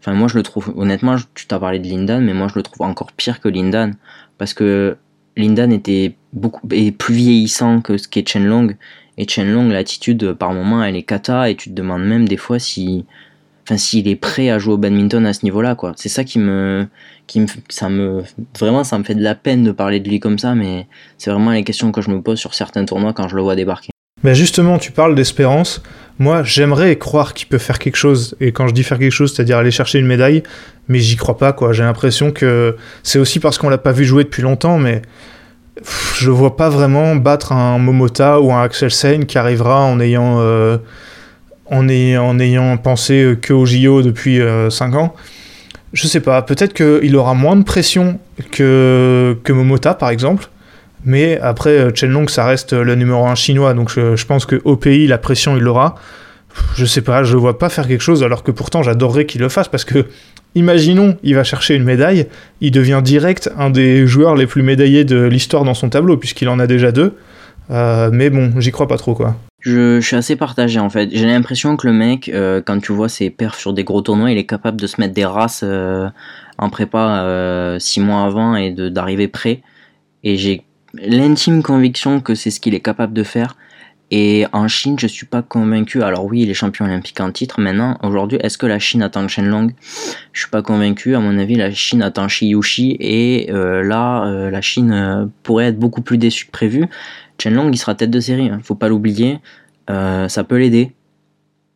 enfin moi je le trouve, honnêtement, tu t'as parlé de Lindan, mais moi je le trouve encore pire que Lindan, parce que Lindan était beaucoup est plus vieillissant que ce qu'est Chenlong, et Chenlong, l'attitude par moment, elle est cata, et tu te demandes même des fois si, enfin s'il est prêt à jouer au badminton à ce niveau-là, quoi. C'est ça qui me, qui me, ça me, fait de la peine de parler de lui comme ça, mais c'est vraiment les questions que je me pose sur certains tournois quand je le vois débarquer. Ben justement, tu parles d'espérance. Moi, j'aimerais croire qu'il peut faire quelque chose. Et quand je dis faire quelque chose, c'est-à-dire aller chercher une médaille, mais j'y crois pas, quoi. J'ai l'impression que c'est aussi parce qu'on l'a pas vu jouer depuis longtemps, mais je vois pas vraiment battre un Momota ou un Axel Sein qui arrivera en ayant, euh, en ayant, en ayant pensé que au JO depuis 5 ans. Je sais pas, peut-être qu'il aura moins de pression que, que Momota, par exemple. Mais après, euh, Chenlong, ça reste le numéro 1 chinois, donc je, je pense qu'au pays, la pression, il l'aura. Je sais pas, je le vois pas faire quelque chose, alors que pourtant, j'adorerais qu'il le fasse, parce que, imaginons, il va chercher une médaille, il devient direct un des joueurs les plus médaillés de l'histoire dans son tableau, puisqu'il en a déjà deux. Euh, mais bon, j'y crois pas trop, quoi. Je, suis assez partagé en fait. J'ai l'impression que le mec, euh, quand tu vois ses perfs sur des gros tournois, il est capable de se mettre des races euh, en prépa six mois avant et d'arriver prêt. Et j'ai l'intime conviction que c'est ce qu'il est capable de faire. Et en Chine, je suis pas convaincu. Alors oui, il est champion olympique en titre. Maintenant, aujourd'hui, est-ce que la Chine attend Shenlong? Je suis pas convaincu. À mon avis, la Chine attend Shi Yushi. Et euh, là, euh, la Chine euh, pourrait être beaucoup plus déçue que prévu. Chenlong, il sera tête de série. Hein. Faut pas l'oublier. Ça peut l'aider.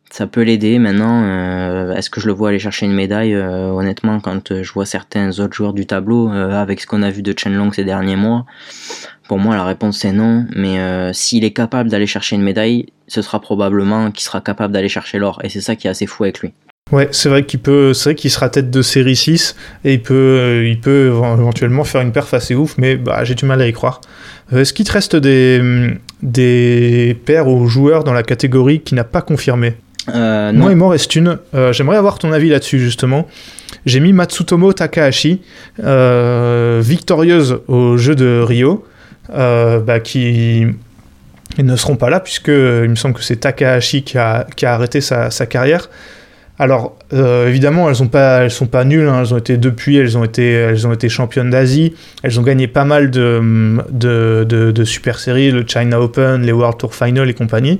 Ça peut l'aider. Maintenant, est-ce que je le vois aller chercher une médaille? Honnêtement, quand je vois certains autres joueurs du tableau, avec ce qu'on a vu de Chenlong ces derniers mois, pour moi, la réponse c'est non. Mais euh, s'il est capable d'aller chercher une médaille, ce sera probablement qu'il sera capable d'aller chercher l'or. Et c'est ça qui est assez fou avec lui. Ouais, c'est vrai qu'il peut, c'est vrai qu'il sera tête de série 6 et il peut, euh, il peut éventuellement faire une perf assez ouf, mais bah, j'ai du mal à y croire. Euh, Est-ce qu'il te reste des, des paires ou joueurs dans la catégorie qui n'a pas confirmé? Euh, non. Moi, il m'en reste une. Euh, J'aimerais avoir ton avis là-dessus, justement. J'ai mis Matsutomo Takahashi, euh, victorieuse au jeu de Rio, bah, qui ne seront pas là, puisque euh, il me semble que c'est Takahashi qui a, qui a arrêté sa, sa carrière. Alors, euh, évidemment, elles sont pas, elles sont pas nulles. hein. Elles ont été depuis, elles ont été, elles ont été championnes d'Asie. Elles ont gagné pas mal de, de, de, super séries, le China Open, les World Tour Final et compagnie.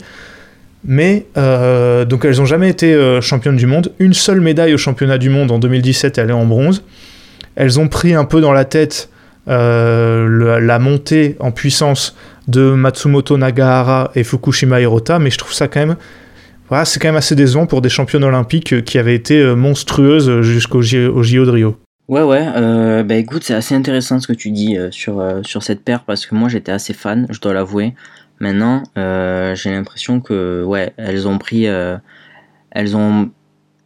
Mais euh, donc elles n'ont jamais été euh, championnes du monde. Une seule médaille au championnat du monde en 2017, elle est en bronze. Elles ont pris un peu dans la tête euh, le- la montée en puissance de Matsumoto Nagahara et Fukushima Hirota, mais je trouve ça quand même, voilà, c'est quand même assez décevant pour des championnes olympiques euh, qui avaient été euh, monstrueuses jusqu'au JO de Rio. Ouais, ouais, euh, bah écoute, c'est assez intéressant ce que tu dis euh, sur, euh, sur cette paire parce que moi j'étais assez fan, je dois l'avouer. Maintenant, euh, j'ai l'impression que, ouais, elles ont pris. euh, elles ont.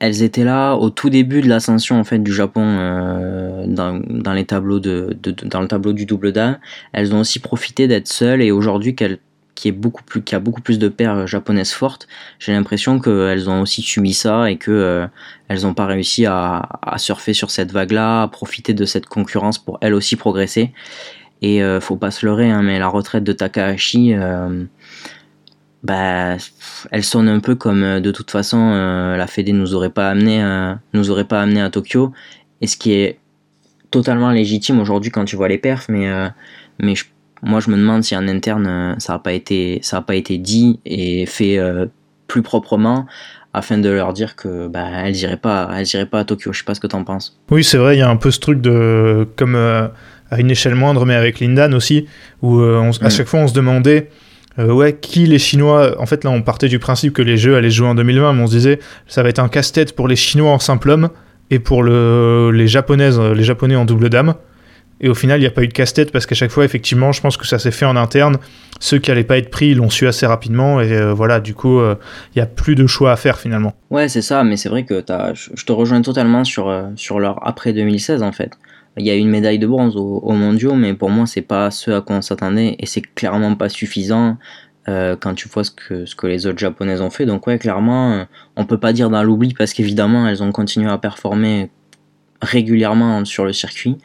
Elles étaient là au tout début de l'ascension en fait du Japon euh, dans, les tableaux de, dans le tableau du double dame. Elles ont aussi profité d'être seules et aujourd'hui qui est beaucoup plus qui a beaucoup plus de paires japonaises fortes, j'ai l'impression qu'elles ont aussi subi ça et que euh, elles n'ont pas réussi à, à surfer sur cette vague-là, à profiter de cette concurrence pour elles aussi progresser. Et euh, faut pas se leurrer, hein, mais la retraite de Takahashi, euh, bah, elle sonne un peu comme euh, de toute façon euh, la Fédé nous aurait pas amené, euh, nous aurait pas amené à Tokyo. Et ce qui est totalement légitime aujourd'hui quand tu vois les perfs, mais euh, mais je- moi je me demande si en interne ça a pas été ça a pas été dit et fait euh, plus proprement afin de leur dire que bah elles iraient pas elles iraient pas à Tokyo. Je sais pas ce que t'en penses. Oui, c'est vrai, il y a un peu ce truc de. comme euh, à une échelle moindre, mais avec Lindan aussi, où euh, on à Mm. chaque fois on se demandait. Euh, ouais, qui les Chinois En fait, là, on partait du principe que les jeux allaient jouer en 2020, mais on se disait, ça va être un casse-tête pour les Chinois en simple homme et pour le, les Japonaises, euh, les Japonais en double dame. Et au final, il n'y a pas eu de casse-tête parce qu'à chaque fois, effectivement, je pense que ça s'est fait en interne. Ceux qui n'allaient pas être pris, l'ont su assez rapidement. Et euh, voilà, du coup, euh, il n'y a plus de choix à faire finalement. Ouais, c'est ça, mais c'est vrai que je te rejoins totalement sur, euh, sur leur après 2016 en fait. Il y a une médaille de bronze aux, aux mondiaux, mais pour moi, c'est pas ce à quoi on s'attendait et c'est clairement pas suffisant euh, quand tu vois ce que, les autres japonaises ont fait. Donc, ouais, clairement, euh, on peut pas dire dans l'oubli parce qu'évidemment, elles ont continué à performer régulièrement sur le circuit.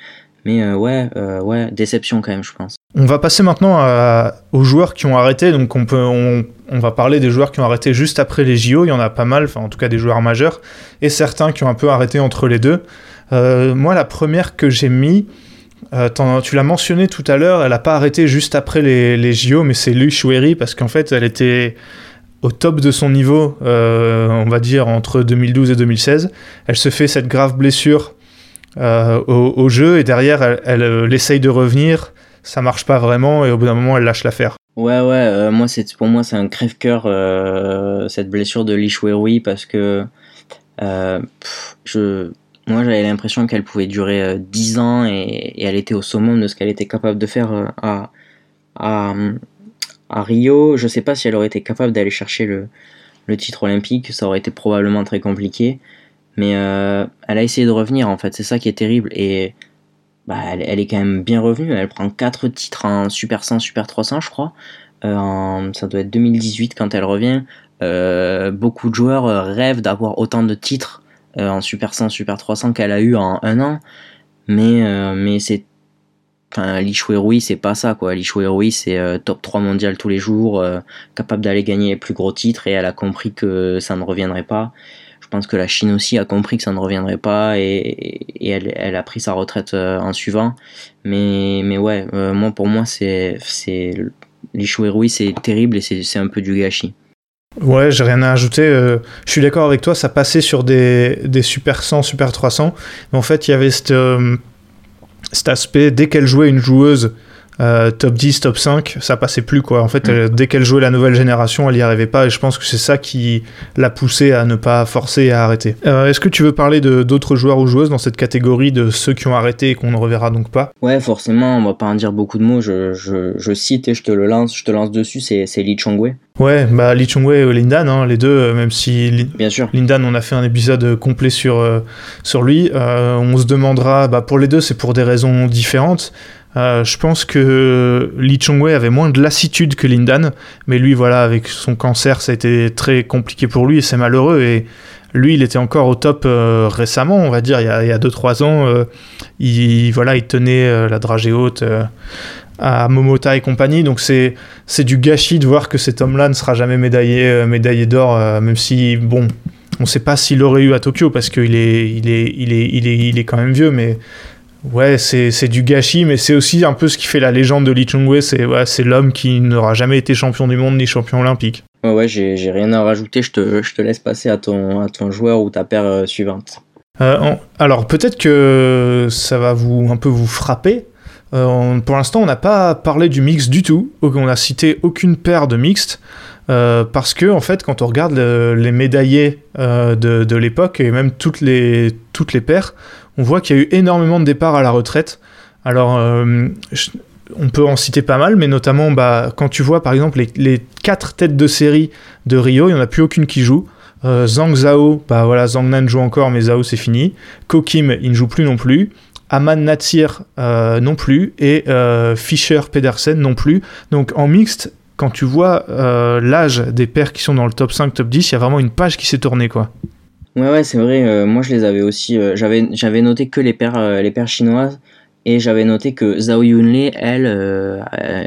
Mais euh, ouais, déception quand même, je pense. On va passer maintenant aux joueurs qui ont arrêté. Donc on, va parler des joueurs qui ont arrêté juste après les JO. Il y en a pas mal, en tout cas des joueurs majeurs, et certains qui ont un peu arrêté entre les deux. Euh, moi, la première que j'ai mis, euh, tu l'as mentionné tout à l'heure, elle n'a pas arrêté juste après les, les JO, mais c'est Lu parce qu'en fait, elle était au top de son niveau, euh, on va dire entre 2012 et 2016. Elle se fait cette grave blessure au, jeu et derrière, elle, essaye de revenir ça marche pas vraiment et au bout d'un moment elle lâche l'affaire. Ouais, ouais, moi, c'est, pour moi, c'est un crève-cœur, euh, cette blessure de Li parce que je, moi, j'avais l'impression qu'elle pouvait durer euh, 10 ans et, elle était au summum de ce qu'elle était capable de faire euh, à, Rio. Je sais pas si elle aurait été capable d'aller chercher le, titre olympique, ça aurait été probablement très compliqué, mais euh, elle a essayé de revenir, en fait, c'est ça qui est terrible. Et bah, elle, est quand même bien revenue. Elle prend 4 titres en Super 100, Super 300, je crois. Euh, ça doit être 2018 quand elle revient. Euh, beaucoup de joueurs euh, rêvent d'avoir autant de titres euh, en Super 100, Super 300 qu'elle a eu en un an. Mais, euh, mais c'est. Enfin, Lichou Rui, c'est pas ça, quoi. Lichou Rui, c'est euh, top 3 mondial tous les jours, euh, capable d'aller gagner les plus gros titres, et elle a compris que ça ne reviendrait pas. Je pense que la Chine aussi a compris que ça ne reviendrait pas, et, elle, a pris sa retraite euh, en suivant. Mais, mais ouais, euh, moi, pour moi, c'est. c'est c'est terrible, et c'est un peu du gâchis. Ouais, j'ai rien à ajouter. euh, je suis d'accord avec toi, ça passait sur des, des Super 100, Super 300. Mais en fait, il y avait cette, euh, cet aspect, dès qu'elle jouait une joueuse euh, top 10, top 5, ça passait plus quoi. En fait, Mm. elle- dès qu'elle jouait la nouvelle génération, elle y arrivait pas. Et je pense que c'est ça qui l'a poussée à ne pas forcer et à arrêter. Euh, Est-ce que tu veux parler de d'autres joueurs ou joueuses dans cette catégorie de ceux qui ont arrêté et qu'on ne reverra donc pas? Ouais, forcément, on va pas en dire beaucoup de mots. Je, je, je cite et je te le lance, je te lance dessus, c'est Lee Chongwei, Ouais, bah Lee Chung-wei et Lindan, hein, les deux, euh, même si Li- bien sûr. Lindan, on a fait un épisode euh, complet sur, euh, sur lui. Euh, on se demandera, bah, pour les deux, c'est pour des raisons différentes. Euh, je pense que Lee Chong-wei avait moins de lassitude que Lindan, mais lui, voilà, avec son cancer, ça a été très compliqué pour lui et c'est malheureux. Et lui, il était encore au top euh, récemment, on va dire, il y a 2-3 ans. euh, il, voilà, il tenait la dragée haute à Momota et compagnie, donc c'est du gâchis de voir que cet homme-là ne sera jamais médaillé, médaillé d'or, même si, bon, on ne sait pas s'il aurait eu à Tokyo parce qu'il est, il est, il est, il est, il est quand même vieux, mais ouais, c'est c'est du gâchis, mais c'est aussi un peu ce qui fait la légende de Lee Chung-wei, c'est ouais, l'homme qui n'aura jamais été champion du monde ni champion olympique. Ouais, ouais, j'ai j'ai rien à rajouter. Je te, je te laisse passer à ton, à ton joueur ou ta paire euh, suivante. Euh, alors peut-être que ça va vous un peu vous frapper. Euh, on- pour l'instant, on n'a pas parlé du mix du tout. On n'a cité aucune paire de mixtes. euh, parce que en fait, quand on regarde le- les médaillés euh, de, de l'époque et même toutes les, toutes les paires, on voit qu'il y a eu énormément de départs à la retraite. Alors, euh, on peut en citer pas mal, mais notamment bah, quand tu vois par exemple les, quatre têtes de série de Rio, il n'y en a plus aucune qui joue. Euh, Zhang Zhao, bah Zhang Nan joue encore, mais Zhao c'est fini. Ko Kim, il ne joue plus non plus. Aman Natsir euh, non plus. Et Fischer Pedersen non plus. Donc en mixte, quand tu vois l'âge des paires qui sont dans le top 5, top 10, il y a vraiment une page qui s'est tournée. Ouais, ouais, c'est vrai. euh, moi, je les avais aussi. euh, j'avais, j'avais noté que les paires, euh, les paires chinoises. Et j'avais noté que Zhao Yunle, elle,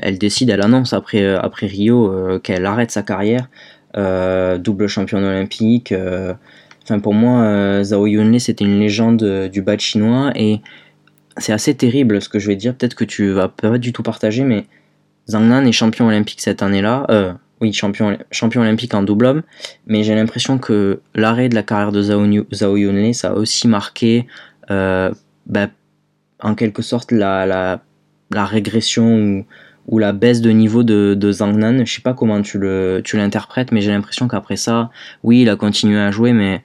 elle, décide, elle annonce après, euh, après Rio qu'elle arrête sa carrière. Double championne olympique. Enfin, pour moi, Zhao Yunle, c'était une légende du bad chinois. Et c'est assez terrible ce que je vais dire. Peut-être que tu vas pas du tout partager, mais Zhang Nan est champion olympique cette année-là. Oui, champion, champion olympique en double homme. Mais j'ai l'impression que l'arrêt de la carrière de Zhao, Zhao Yunle, ça a aussi marqué, euh, bah, en quelque sorte, la, régression ou, la baisse de niveau de, Zhang Nan. Je sais pas comment tu l'interprètes, mais j'ai l'impression qu'après ça, oui, il a continué à jouer, mais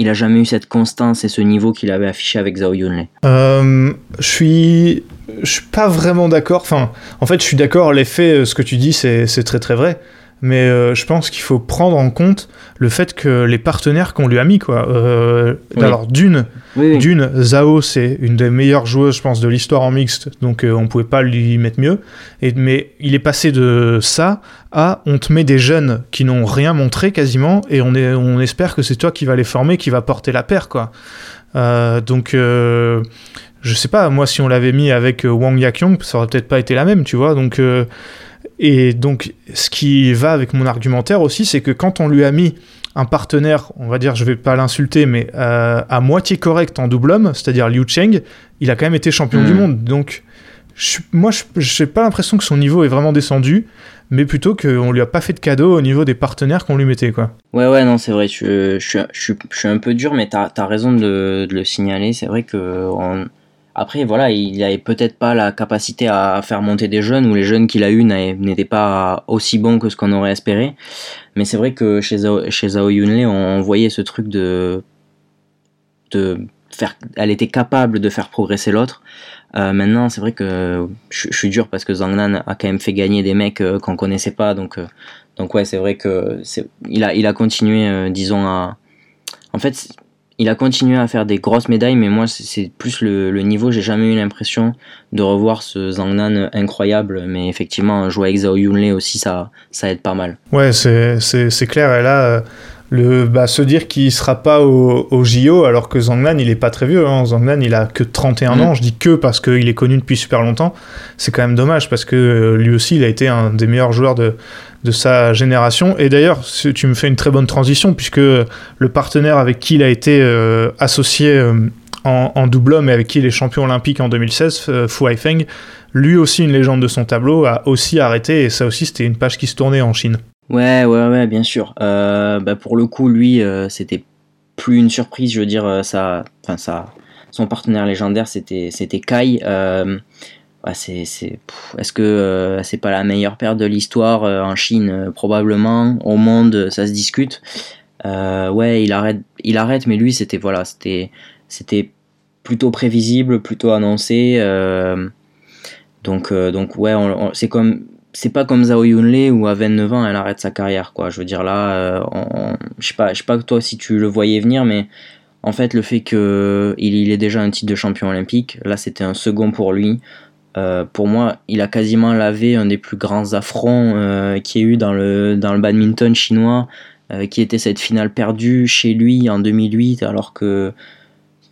il a jamais eu cette constance et ce niveau qu'il avait affiché avec Zhao Yunle. Euh, je suis, je suis pas vraiment d'accord. Enfin, en fait, je suis d'accord. L'effet, euh, ce que tu dis, c'est très très vrai. Mais euh, je pense qu'il faut prendre en compte le fait que les partenaires qu'on lui a mis, quoi. Euh, Oui. Alors, d'une, Oui, d'une, Zhao, c'est une des meilleures joueuses, je pense, de l'histoire en mixte, donc euh, on pouvait pas lui mettre mieux. Et, mais il est passé de ça à on te met des jeunes qui n'ont rien montré quasiment, et on, est, on espère que c'est toi qui va les former, qui va porter la paire, quoi. Euh, donc, je sais pas, moi, si on l'avait mis avec Wang Yakyong, ça aurait peut-être pas été la même, tu vois. Donc, et donc, ce qui va avec mon argumentaire aussi, c'est que quand on lui a mis un partenaire, on va dire, je vais pas l'insulter, mais euh, à moitié correct en double homme, c'est-à-dire Liu Cheng, il a quand même été champion Mm. du monde. Donc, je moi, je n'ai pas l'impression que son niveau est vraiment descendu, mais plutôt qu'on lui a pas fait de cadeau au niveau des partenaires qu'on lui mettait, quoi. Ouais, ouais, non, c'est vrai, je, je, suis- je, un peu dur, mais t'as as raison de, de le signaler. C'est vrai que. Après, voilà, il avait peut-être pas la capacité à faire monter des jeunes, ou les jeunes qu'il a eu n'avaient- n'étaient pas aussi bons que ce qu'on aurait espéré. Mais c'est vrai que chez Zhao, Yunle, on, voyait ce truc de. de faire. Elle était capable de faire progresser l'autre. Euh, maintenant, c'est vrai que je, suis dur parce que Zhang Nan a quand même fait gagner des mecs euh, qu'on connaissait pas, donc. euh, donc ouais, c'est vrai que il a il a continué euh, disons à en fait il a continué à faire des grosses médailles, mais moi, c'est- plus le, niveau. J'ai jamais eu l'impression de revoir ce Zhangnan incroyable. Mais effectivement, jouer avec Zhao Yunlei aussi, ça, ça aide pas mal. Ouais, c'est clair. Et là, euh, le, bah, se dire qu'il sera pas au, au JO, alors que Zhangnan, il est pas très vieux. Hein. Zhangnan, il a que 31 Mm. ans. Je dis que parce qu'il est connu depuis super longtemps. C'est quand même dommage parce que euh, lui aussi, il a été un des meilleurs joueurs de, de sa génération. Et d'ailleurs, tu me fais une très bonne transition puisque le partenaire avec qui il a été euh, associé euh, en, en double homme et avec qui il est champion olympique en 2016, euh, Fu Haifeng, lui aussi une légende de son tableau, a aussi arrêté. Et ça aussi, c'était une page qui se tournait en Chine. Ouais, ouais, ouais, bien sûr. Euh, bah, pour le coup, lui, euh, c'était plus une surprise. Je veux dire, euh, ça, enfin, ça, son partenaire légendaire, c'était, c'était Kai. Euh, ouais, c'est, c'est, est-ce que euh, c'est pas la meilleure paire de l'histoire euh, en Chine? Euh, Probablement. Au monde, ça se discute. Euh, ouais, il arrête, il arrête, mais lui, c'était voilà, c'était, c'était plutôt prévisible, plutôt annoncé. euh, donc, euh, donc ouais, c'est comme c'est pas comme Zhao Yunlei où à 29 ans elle arrête sa carrière quoi. Je veux dire là, euh, je sais pas, je toi si tu le voyais venir, mais en fait le fait que il, déjà un titre de champion olympique, là c'était un second pour lui. Euh, pour moi, il a quasiment lavé un des plus grands affronts euh, qu'il y ait eu dans le badminton chinois, euh, qui était cette finale perdue chez lui en 2008, alors que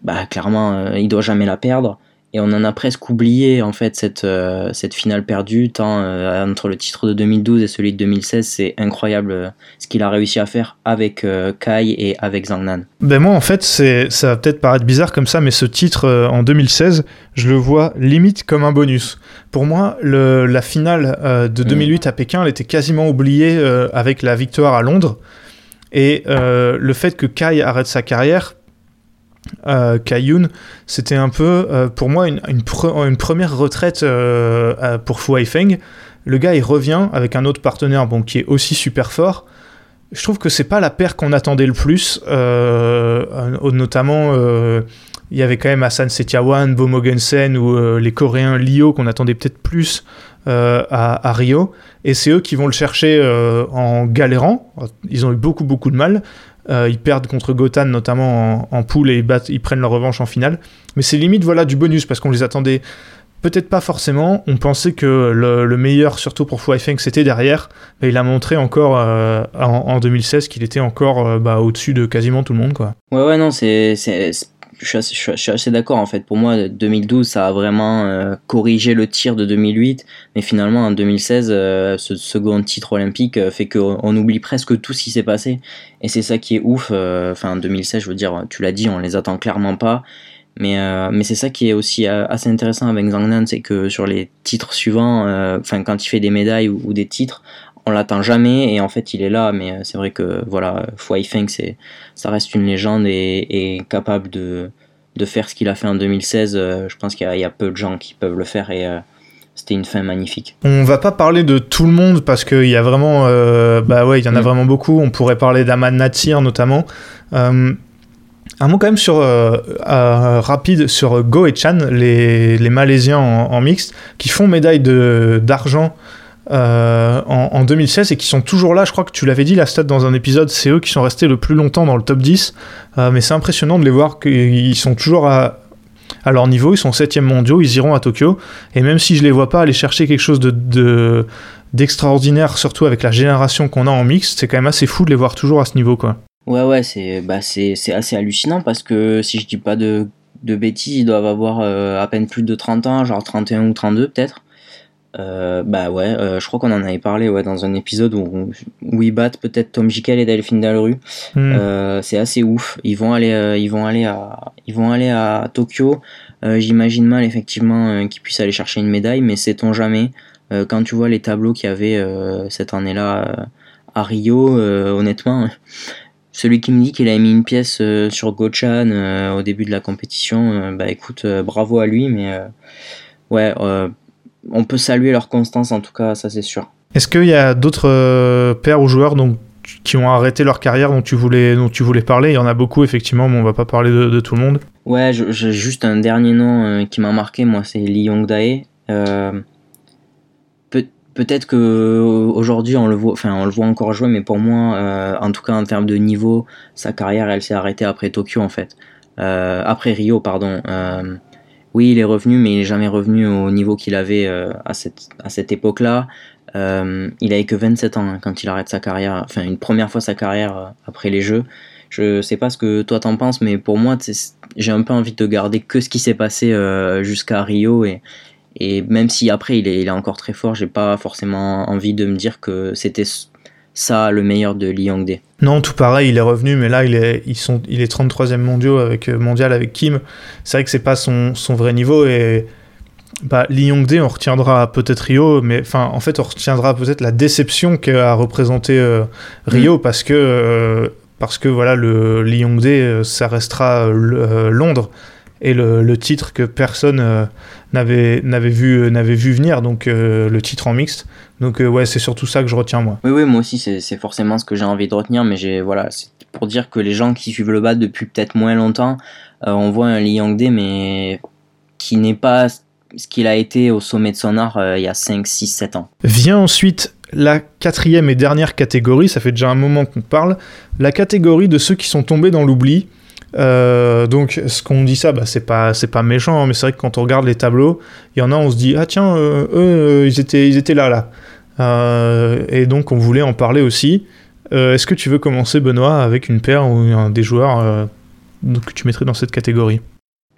bah clairement il doit jamais la perdre. Et on en a presque oublié en fait cette, euh, cette finale perdue, tant euh, entre le titre de 2012 et celui de 2016, c'est incroyable euh, ce qu'il a réussi à faire avec Kai et avec Zhang Nan. Ben moi en fait c'est ça va peut-être paraître bizarre comme ça mais ce titre en 2016 je le vois limite comme un bonus. Pour moi le, la finale de 2008 à Pékin elle était quasiment oubliée avec la victoire à Londres et le fait que Kai arrête sa carrière euh, c'était un peu euh, pour moi une, une, pre- une première retraite euh, pour Fu Haifeng. Le gars il revient avec un autre partenaire bon qui est aussi super fort je trouve que c'est pas la paire qu'on attendait le plus, euh, notamment il y avait quand même Hassan Setiawan, Bo Mogensen ou les Coréens Lio qu'on attendait peut-être plus à, à Rio, et c'est eux qui vont le chercher en galérant. Ils ont eu beaucoup beaucoup de mal. Euh, ils perdent contre Gotan notamment en, en poule et ils, prennent leur revanche en finale. Mais c'est limite voilà du bonus parce qu'on les attendait peut-être pas forcément. On pensait que le, le meilleur, surtout pour Haifeng, c'était derrière. Mais il a montré encore euh, en, en 2016 qu'il était encore euh, bah, au-dessus de quasiment tout le monde. Quoi. Ouais, ouais, non, c'est. Je suis assez, d'accord en fait. Pour moi, 2012, ça a vraiment euh, corrigé le tir de 2008, mais finalement en 2016, euh, ce second titre olympique euh, fait qu'on on oublie presque tout ce qui s'est passé, et c'est ça qui est ouf. Enfin, en 2016, je veux dire, tu l'as dit, on les attend clairement pas, mais c'est ça qui est aussi assez intéressant avec Zhang Nan, c'est que sur les titres suivants, enfin quand il fait des médailles ou des titres, on l'attend jamais et en fait il est là mais euh, c'est vrai que voilà Haifeng c'est ça reste une légende et, et capable de, de faire ce qu'il a fait en 2016 euh, je pense qu'il y, a- il y a peu de gens qui peuvent le faire et euh, c'était une fin magnifique On va pas parler de tout le monde parce qu'il y a vraiment, euh, bah ouais, il y en a Mm. vraiment beaucoup. On pourrait parler d'Aman Natsir notamment. Euh, un mot quand même sur euh, euh, rapide sur Go et Chan, les, les Malaisiens en, en mixte, qui font médaille d'argent euh, en, en 2016 et qui sont toujours là. Je crois que tu l'avais dit la stat dans un épisode, c'est eux qui sont restés le plus longtemps dans le top 10. Euh, mais c'est impressionnant de les voir qu'ils sont toujours à, leur niveau. Ils sont 7 mondiaux, ils iront à Tokyo. Et même si je les vois pas aller chercher quelque chose de, de- d'extraordinaire, surtout avec la génération qu'on a en mixte, c'est quand même assez fou de les voir toujours à ce niveau, quoi. ouais ouais c'est bah assez hallucinant parce que si je dis pas de de bêtises ils doivent avoir euh, à peine plus de 30 ans genre 31 ou 32 peut-être Euh, bah ouais, euh, je crois qu'on en avait parlé ouais, dans un épisode où, où ils battent peut-être Tom Jikel et Delphine Dalru. Hmm. Euh, c'est assez ouf. Ils vont aller, euh, ils vont aller à, ils vont aller à Tokyo. J'imagine mal effectivement qu'ils puissent aller chercher une médaille, mais sait-on jamais. Quand tu vois les tableaux qu'il y avait cette année-là à Rio, honnêtement, *laughs* celui qui me dit qu'il a mis une pièce sur Gochan au début de la compétition, bah écoute, bravo à lui, mais ouais, on peut saluer leur constance en tout cas, ça c'est sûr. Est-ce qu'il y a d'autres euh, pairs ou joueurs donc, qui ont arrêté leur carrière dont tu voulais, dont tu voulais parler? Il y en a beaucoup, effectivement, mais on va pas parler de, de tout le monde. Ouais, j'ai juste un dernier nom euh, qui m'a marqué, moi, c'est Lee Yong-dae. Euh, peut- peut-être que aujourd'hui on le voit, enfin on le voit encore jouer, mais pour moi, euh, en tout cas en termes de niveau, sa carrière elle s'est arrêtée après Tokyo en fait, euh, après Rio pardon. Oui, il est revenu, mais il est jamais revenu au niveau qu'il avait euh, à cette à cette époque-là. Euh, il avait que 27 ans hein, quand il arrête sa carrière, enfin une première fois sa carrière euh, après les Jeux. Je sais pas ce que toi t'en penses, mais pour moi, j'ai un peu envie de garder que ce qui s'est passé jusqu'à Rio et, et même si après il est, il est encore très fort, j'ai pas forcément envie de me dire que c'était ça le meilleur de Lee Young-dae. Non, tout pareil, il est revenu, mais là, il est, ils sont, il est 33e mondial avec, euh, mondial avec Kim. C'est vrai que c'est pas son, son vrai niveau et bah, Lee Young-dae, on retiendra peut-être Rio, mais enfin, en fait, on retiendra peut-être la déception qu'a représenté euh, Rio parce que euh, parce que voilà, le Lee Young-dae, euh, ça restera euh, Londres et le, le, titre que personne euh, n'avait n'avait vu n'avait vu venir, donc euh, le titre en mixte. Donc ouais, c'est surtout ça que je retiens moi. Oui, oui, moi aussi, c'est forcément ce que j'ai envie de retenir, mais j'ai voilà, c'est pour dire que les gens qui suivent le bas depuis peut-être moins longtemps, on voit un Lee Young-dae, mais qui n'est pas ce qu'il a été au sommet de son art euh, il y a 5, 6, 7 ans. Vient ensuite la quatrième et dernière catégorie, ça fait déjà un moment qu'on parle, la catégorie de ceux qui sont tombés dans l'oubli. Euh, donc, ce qu'on dit ça, bah, c'est pas, pas méchant, hein, mais c'est vrai que quand on regarde les tableaux, il y en a, on se dit ah tiens, euh, eux, euh, ils étaient, ils étaient là, là. Et donc, on voulait en parler aussi. Est-ce que tu veux commencer, Benoît, avec une paire ou un des joueurs que tu mettrais dans cette catégorie?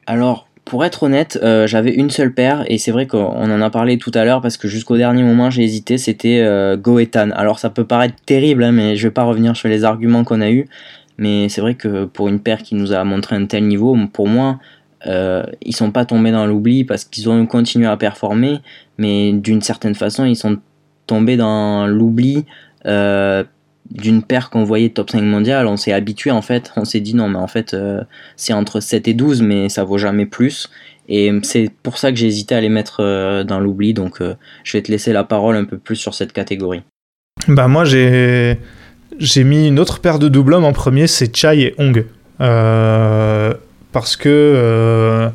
Alors, pour être honnête, j'avais une seule paire et c'est vrai qu'on en a parlé tout à l'heure parce que jusqu'au dernier moment j'ai hésité, c'était euh, Goetan. Alors ça peut paraître terrible, hein, mais je vais pas revenir sur les arguments qu'on a eu. Mais c'est vrai que pour une paire qui nous a montré un tel niveau, pour moi, euh, ils sont pas tombés dans l'oubli parce qu'ils ont continué à performer, mais d'une certaine façon ils sont tombés dans l'oubli euh, d'une paire qu'on voyait top 5 mondial, on s'est habitué en fait, on s'est dit non mais en fait euh, c'est entre 7 et 12 mais ça vaut jamais plus. Et c'est pour ça que j'ai hésité à les mettre euh, dans l'oubli. Donc je vais te laisser la parole un peu plus sur cette catégorie. Bah moi j'ai j'ai mis une autre paire de double hommes en premier, c'est Chai et Hong. parce que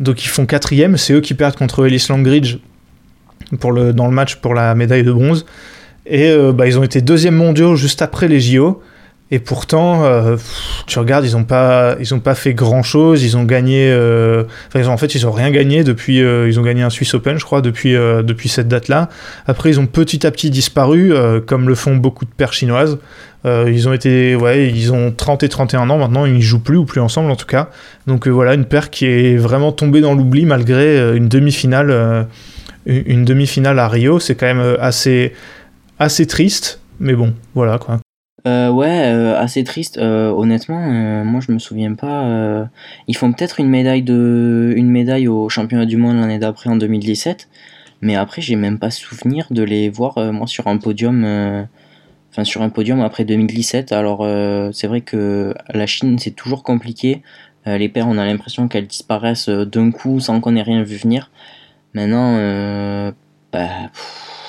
donc ils font quatrième, c'est eux qui perdent contre Ellis Langridge dans le match pour la médaille de bronze. Et euh, bah, ils ont été deuxième mondiaux juste après les JO. Et pourtant, euh, tu regardes, ils n'ont pas, ils ont pas fait grand chose. Ils ont gagné, euh, en fait, ils ont rien gagné depuis. Euh, ils ont gagné un Swiss Open, je crois, depuis, depuis cette date-là. Après, ils ont petit à petit disparu, comme le font beaucoup de paires chinoises. ils ont été, ouais, ils ont 30 et 31 ans maintenant. Ils jouent plus ou plus ensemble en tout cas. Donc voilà, une paire qui est vraiment tombée dans l'oubli malgré une demi-finale, une demi-finale à Rio. C'est quand même assez assez triste, mais bon, voilà quoi. Euh, ouais, euh, assez triste. Euh, honnêtement, euh, moi je me souviens pas. ils font peut-être une médaille de, une médaille au championnat du monde l'année d'après en 2017, mais après j'ai même pas souvenir de les voir moi sur un podium. Enfin, sur un podium après 2017. Alors, c'est vrai que la Chine, c'est toujours compliqué. les paires, on a l'impression qu'elles disparaissent d'un coup sans qu'on ait rien vu venir. Maintenant, bah. Pff,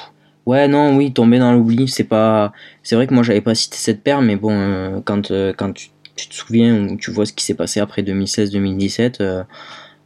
Ouais, non, oui, tomber dans l'oubli, c'est pas. C'est vrai que moi j'avais pas cité cette paire, mais bon, euh, quand, euh, quand tu, tu, te souviens ou tu vois ce qui s'est passé après 2016-2017, euh,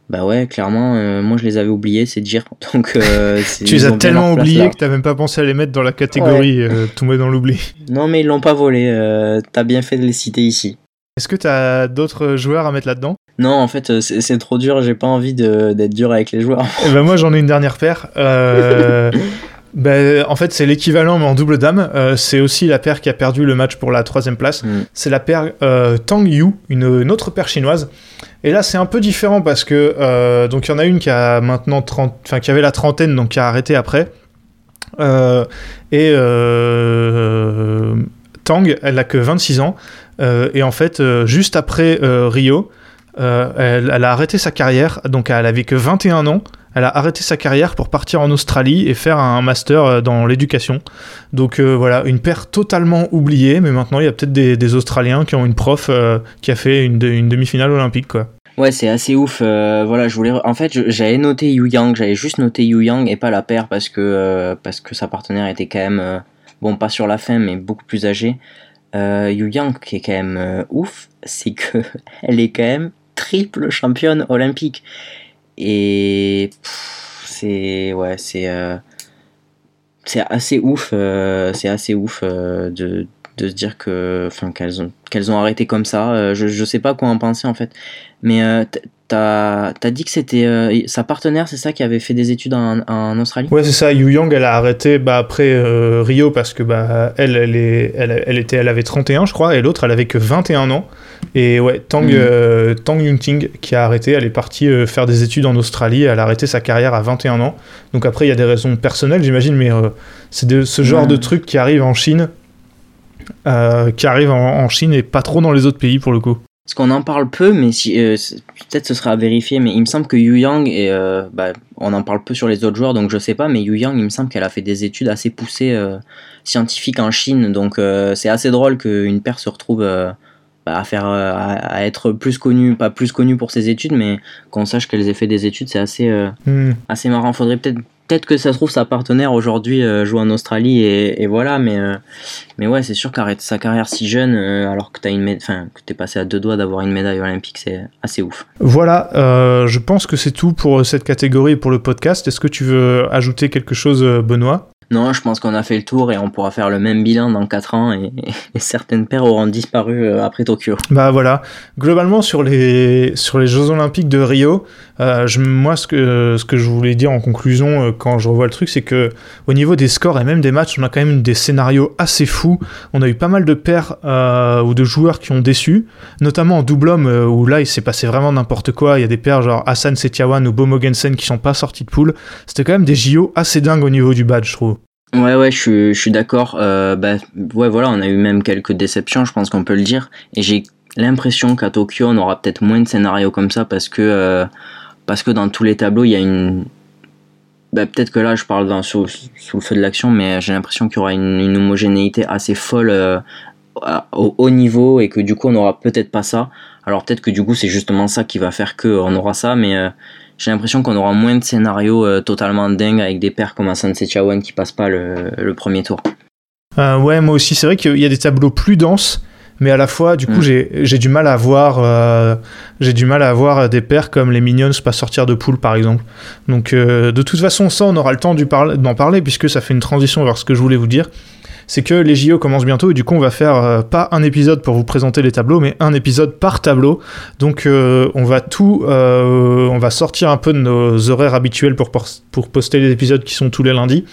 bah ouais, clairement, moi je les avais oubliés, *laughs* c'est dire. Donc, tu les as tellement oubliés que t'as même pas pensé à les mettre dans la catégorie ouais. tomber dans l'oubli. Non, mais ils l'ont pas volé, t'as bien fait de les citer ici. Est-ce que t'as d'autres joueurs à mettre là-dedans? Non, en fait, c'est trop dur. J'ai pas envie d'être dur avec les joueurs. Et ben moi, j'en ai une dernière paire. Euh, *laughs* ben, en fait, c'est l'équivalent, mais en double dame. Euh, c'est aussi la paire qui a perdu le match pour la troisième place. Mm. C'est la paire euh, Tang Yu, une, une, autre paire chinoise. Et là, c'est un peu différent parce que euh, donc il y en a une qui a maintenant 30, enfin qui avait la trentaine, donc qui a arrêté après. Et Tang, elle a que 26 ans. et en fait, juste après Rio, elle, elle a arrêté sa carrière, donc elle avait que 21 ans elle a arrêté sa carrière pour partir en Australie et faire un master dans l'éducation. Donc euh, voilà, une paire totalement oubliée, mais maintenant il y a peut-être des, Australiens qui ont une prof euh, qui a fait une, demi-finale olympique, quoi. Ouais, c'est assez ouf. Euh, voilà, je voulais. En fait, j'avais noté Yu Yang, j'avais juste noté Yu Yang et pas la paire parce que euh, parce que sa partenaire était quand même euh, bon, pas sur la fin, mais beaucoup plus âgée. Yu Yang, qui est quand même ouf, c'est que *laughs* elle est quand même triple championne olympique. Et c'est ouais, c'est euh, c'est assez ouf, euh, c'est assez ouf euh, de, de se dire que, enfin, qu'elles ont, qu'elles ont arrêté comme ça. Je, je sais pas quoi en penser en fait. Mais t'as, t'as dit que c'était sa partenaire, c'est ça, qui avait fait des études en, en Australie? Ouais, c'est ça. Yu Yang, elle a arrêté bah, après Rio parce que bah, elle, elle, est, elle, elle était, elle avait 31, je crois, et l'autre, elle avait que 21 ans. Et ouais, Tang, euh, Tang Yunting qui a arrêté, elle est partie euh, faire des études en Australie. Elle a arrêté sa carrière à 21 ans. Donc après, il y a des raisons personnelles, j'imagine, mais euh, c'est ce genre de truc qui arrive en Chine, euh, qui arrive en, en Chine et pas trop dans les autres pays pour le coup. Parce qu'on en parle peu, mais si, euh, peut-être ce sera à vérifier, mais il me semble que Yu Yang, et, euh, bah, on en parle peu sur les autres joueurs, donc je sais pas, mais Yu Yang, il me semble qu'elle a fait des études assez poussées euh, scientifiques en Chine, donc euh, c'est assez drôle qu'une paire se retrouve à, faire, euh, à, à être plus connue, pas plus connue pour ses études, mais qu'on sache qu'elle ait fait des études, c'est assez, euh, Hmm. assez marrant. Faudrait peut-être peut-être que ça se trouve sa partenaire aujourd'hui euh, joue en Australie et, et voilà, mais euh, mais ouais, c'est sûr qu'arrêter sa carrière si jeune alors que t'as une enfin que t'es passé à deux doigts d'avoir une médaille olympique, c'est assez ouf. Voilà, je pense que c'est tout pour cette catégorie et pour le podcast. Est-ce que tu veux ajouter quelque chose, Benoît? Non, je pense qu'on a fait le tour et on pourra faire le même bilan dans 4 ans et, *laughs* et certaines paires auront disparu euh, après Tokyo. Bah voilà. Globalement sur les sur les Jeux Olympiques de Rio, euh, moi ce que ce que je voulais dire en conclusion euh, quand je revois le truc, c'est que au niveau des scores et même des matchs, on a quand même des scénarios assez fous. On a eu pas mal de paires euh, ou de joueurs qui ont déçu, notamment en double homme où là il s'est passé vraiment n'importe quoi. Il y a des paires genre Hassan Setiawan ou Bo Mogensen qui sont pas sortis de poule. C'était quand même des JO assez dingues au niveau du badge, je trouve. Ouais, ouais, je suis, d'accord. Bah, ouais, voilà, on a eu même quelques déceptions, je pense qu'on peut le dire. Et j'ai l'impression qu'à Tokyo, on aura peut-être moins de scénarios comme ça parce que, parce que dans tous les tableaux, il y a une. Bah, peut-être que là, je parle dans, sous, sous le feu de l'action, mais j'ai l'impression qu'il y aura une, homogénéité assez folle euh, au haut niveau et que du coup, on n'aura peut-être pas ça. Alors peut-être que du coup, c'est justement ça qui va faire qu'on aura ça, mais. euh, j'ai l'impression qu'on aura moins de scénarios euh, totalement dingues avec des paires comme Hassan Sechawan qui passent pas le, premier tour. Euh, ouais, moi aussi, c'est vrai qu'il y a des tableaux plus denses, mais à la fois, du coup, Mm. j'ai du mal à voir, euh, j'ai du mal à voir des paires comme les Minions pas sortir de poule, par exemple. Donc, euh, de toute façon, ça, on aura le temps parler- d'en parler puisque ça fait une transition vers ce que je voulais vous dire. C'est que les JO commencent bientôt et du coup, on va faire euh, pas un épisode pour vous présenter les tableaux, mais un épisode par tableau. Donc, euh, on va tout, euh, on va sortir un peu de nos horaires habituels pour, pour poster les épisodes qui sont tous les lundis.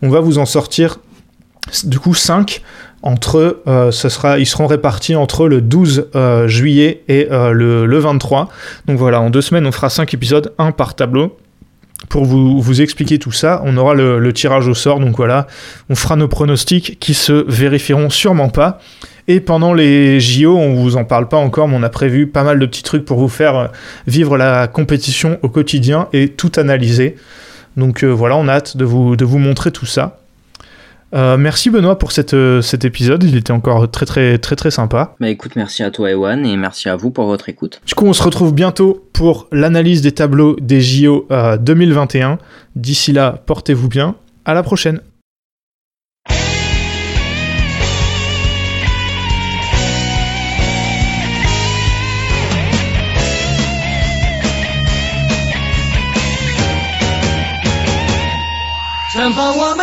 On va vous en sortir du coup 5 entre euh, ce sera ils seront répartis entre le 12 euh, juillet et euh, le, le 23 donc voilà en deux semaines on fera 5 épisodes un par tableau pour vous, expliquer tout ça on aura le, tirage au sort donc voilà on fera nos pronostics qui se vérifieront sûrement pas et pendant les JO, on vous en parle pas encore, mais on a prévu pas mal de petits trucs pour vous faire vivre la compétition au quotidien et tout analyser. Donc voilà, on a hâte de vous montrer tout ça. Euh, merci Benoît pour cette, euh, cet épisode, il était encore très très très très sympa. Bah écoute, merci à toi Ewan et merci à vous pour votre écoute. Du coup on se retrouve bientôt pour l'analyse des tableaux des JO euh, 2021. D'ici là, portez-vous bien, à la prochaine.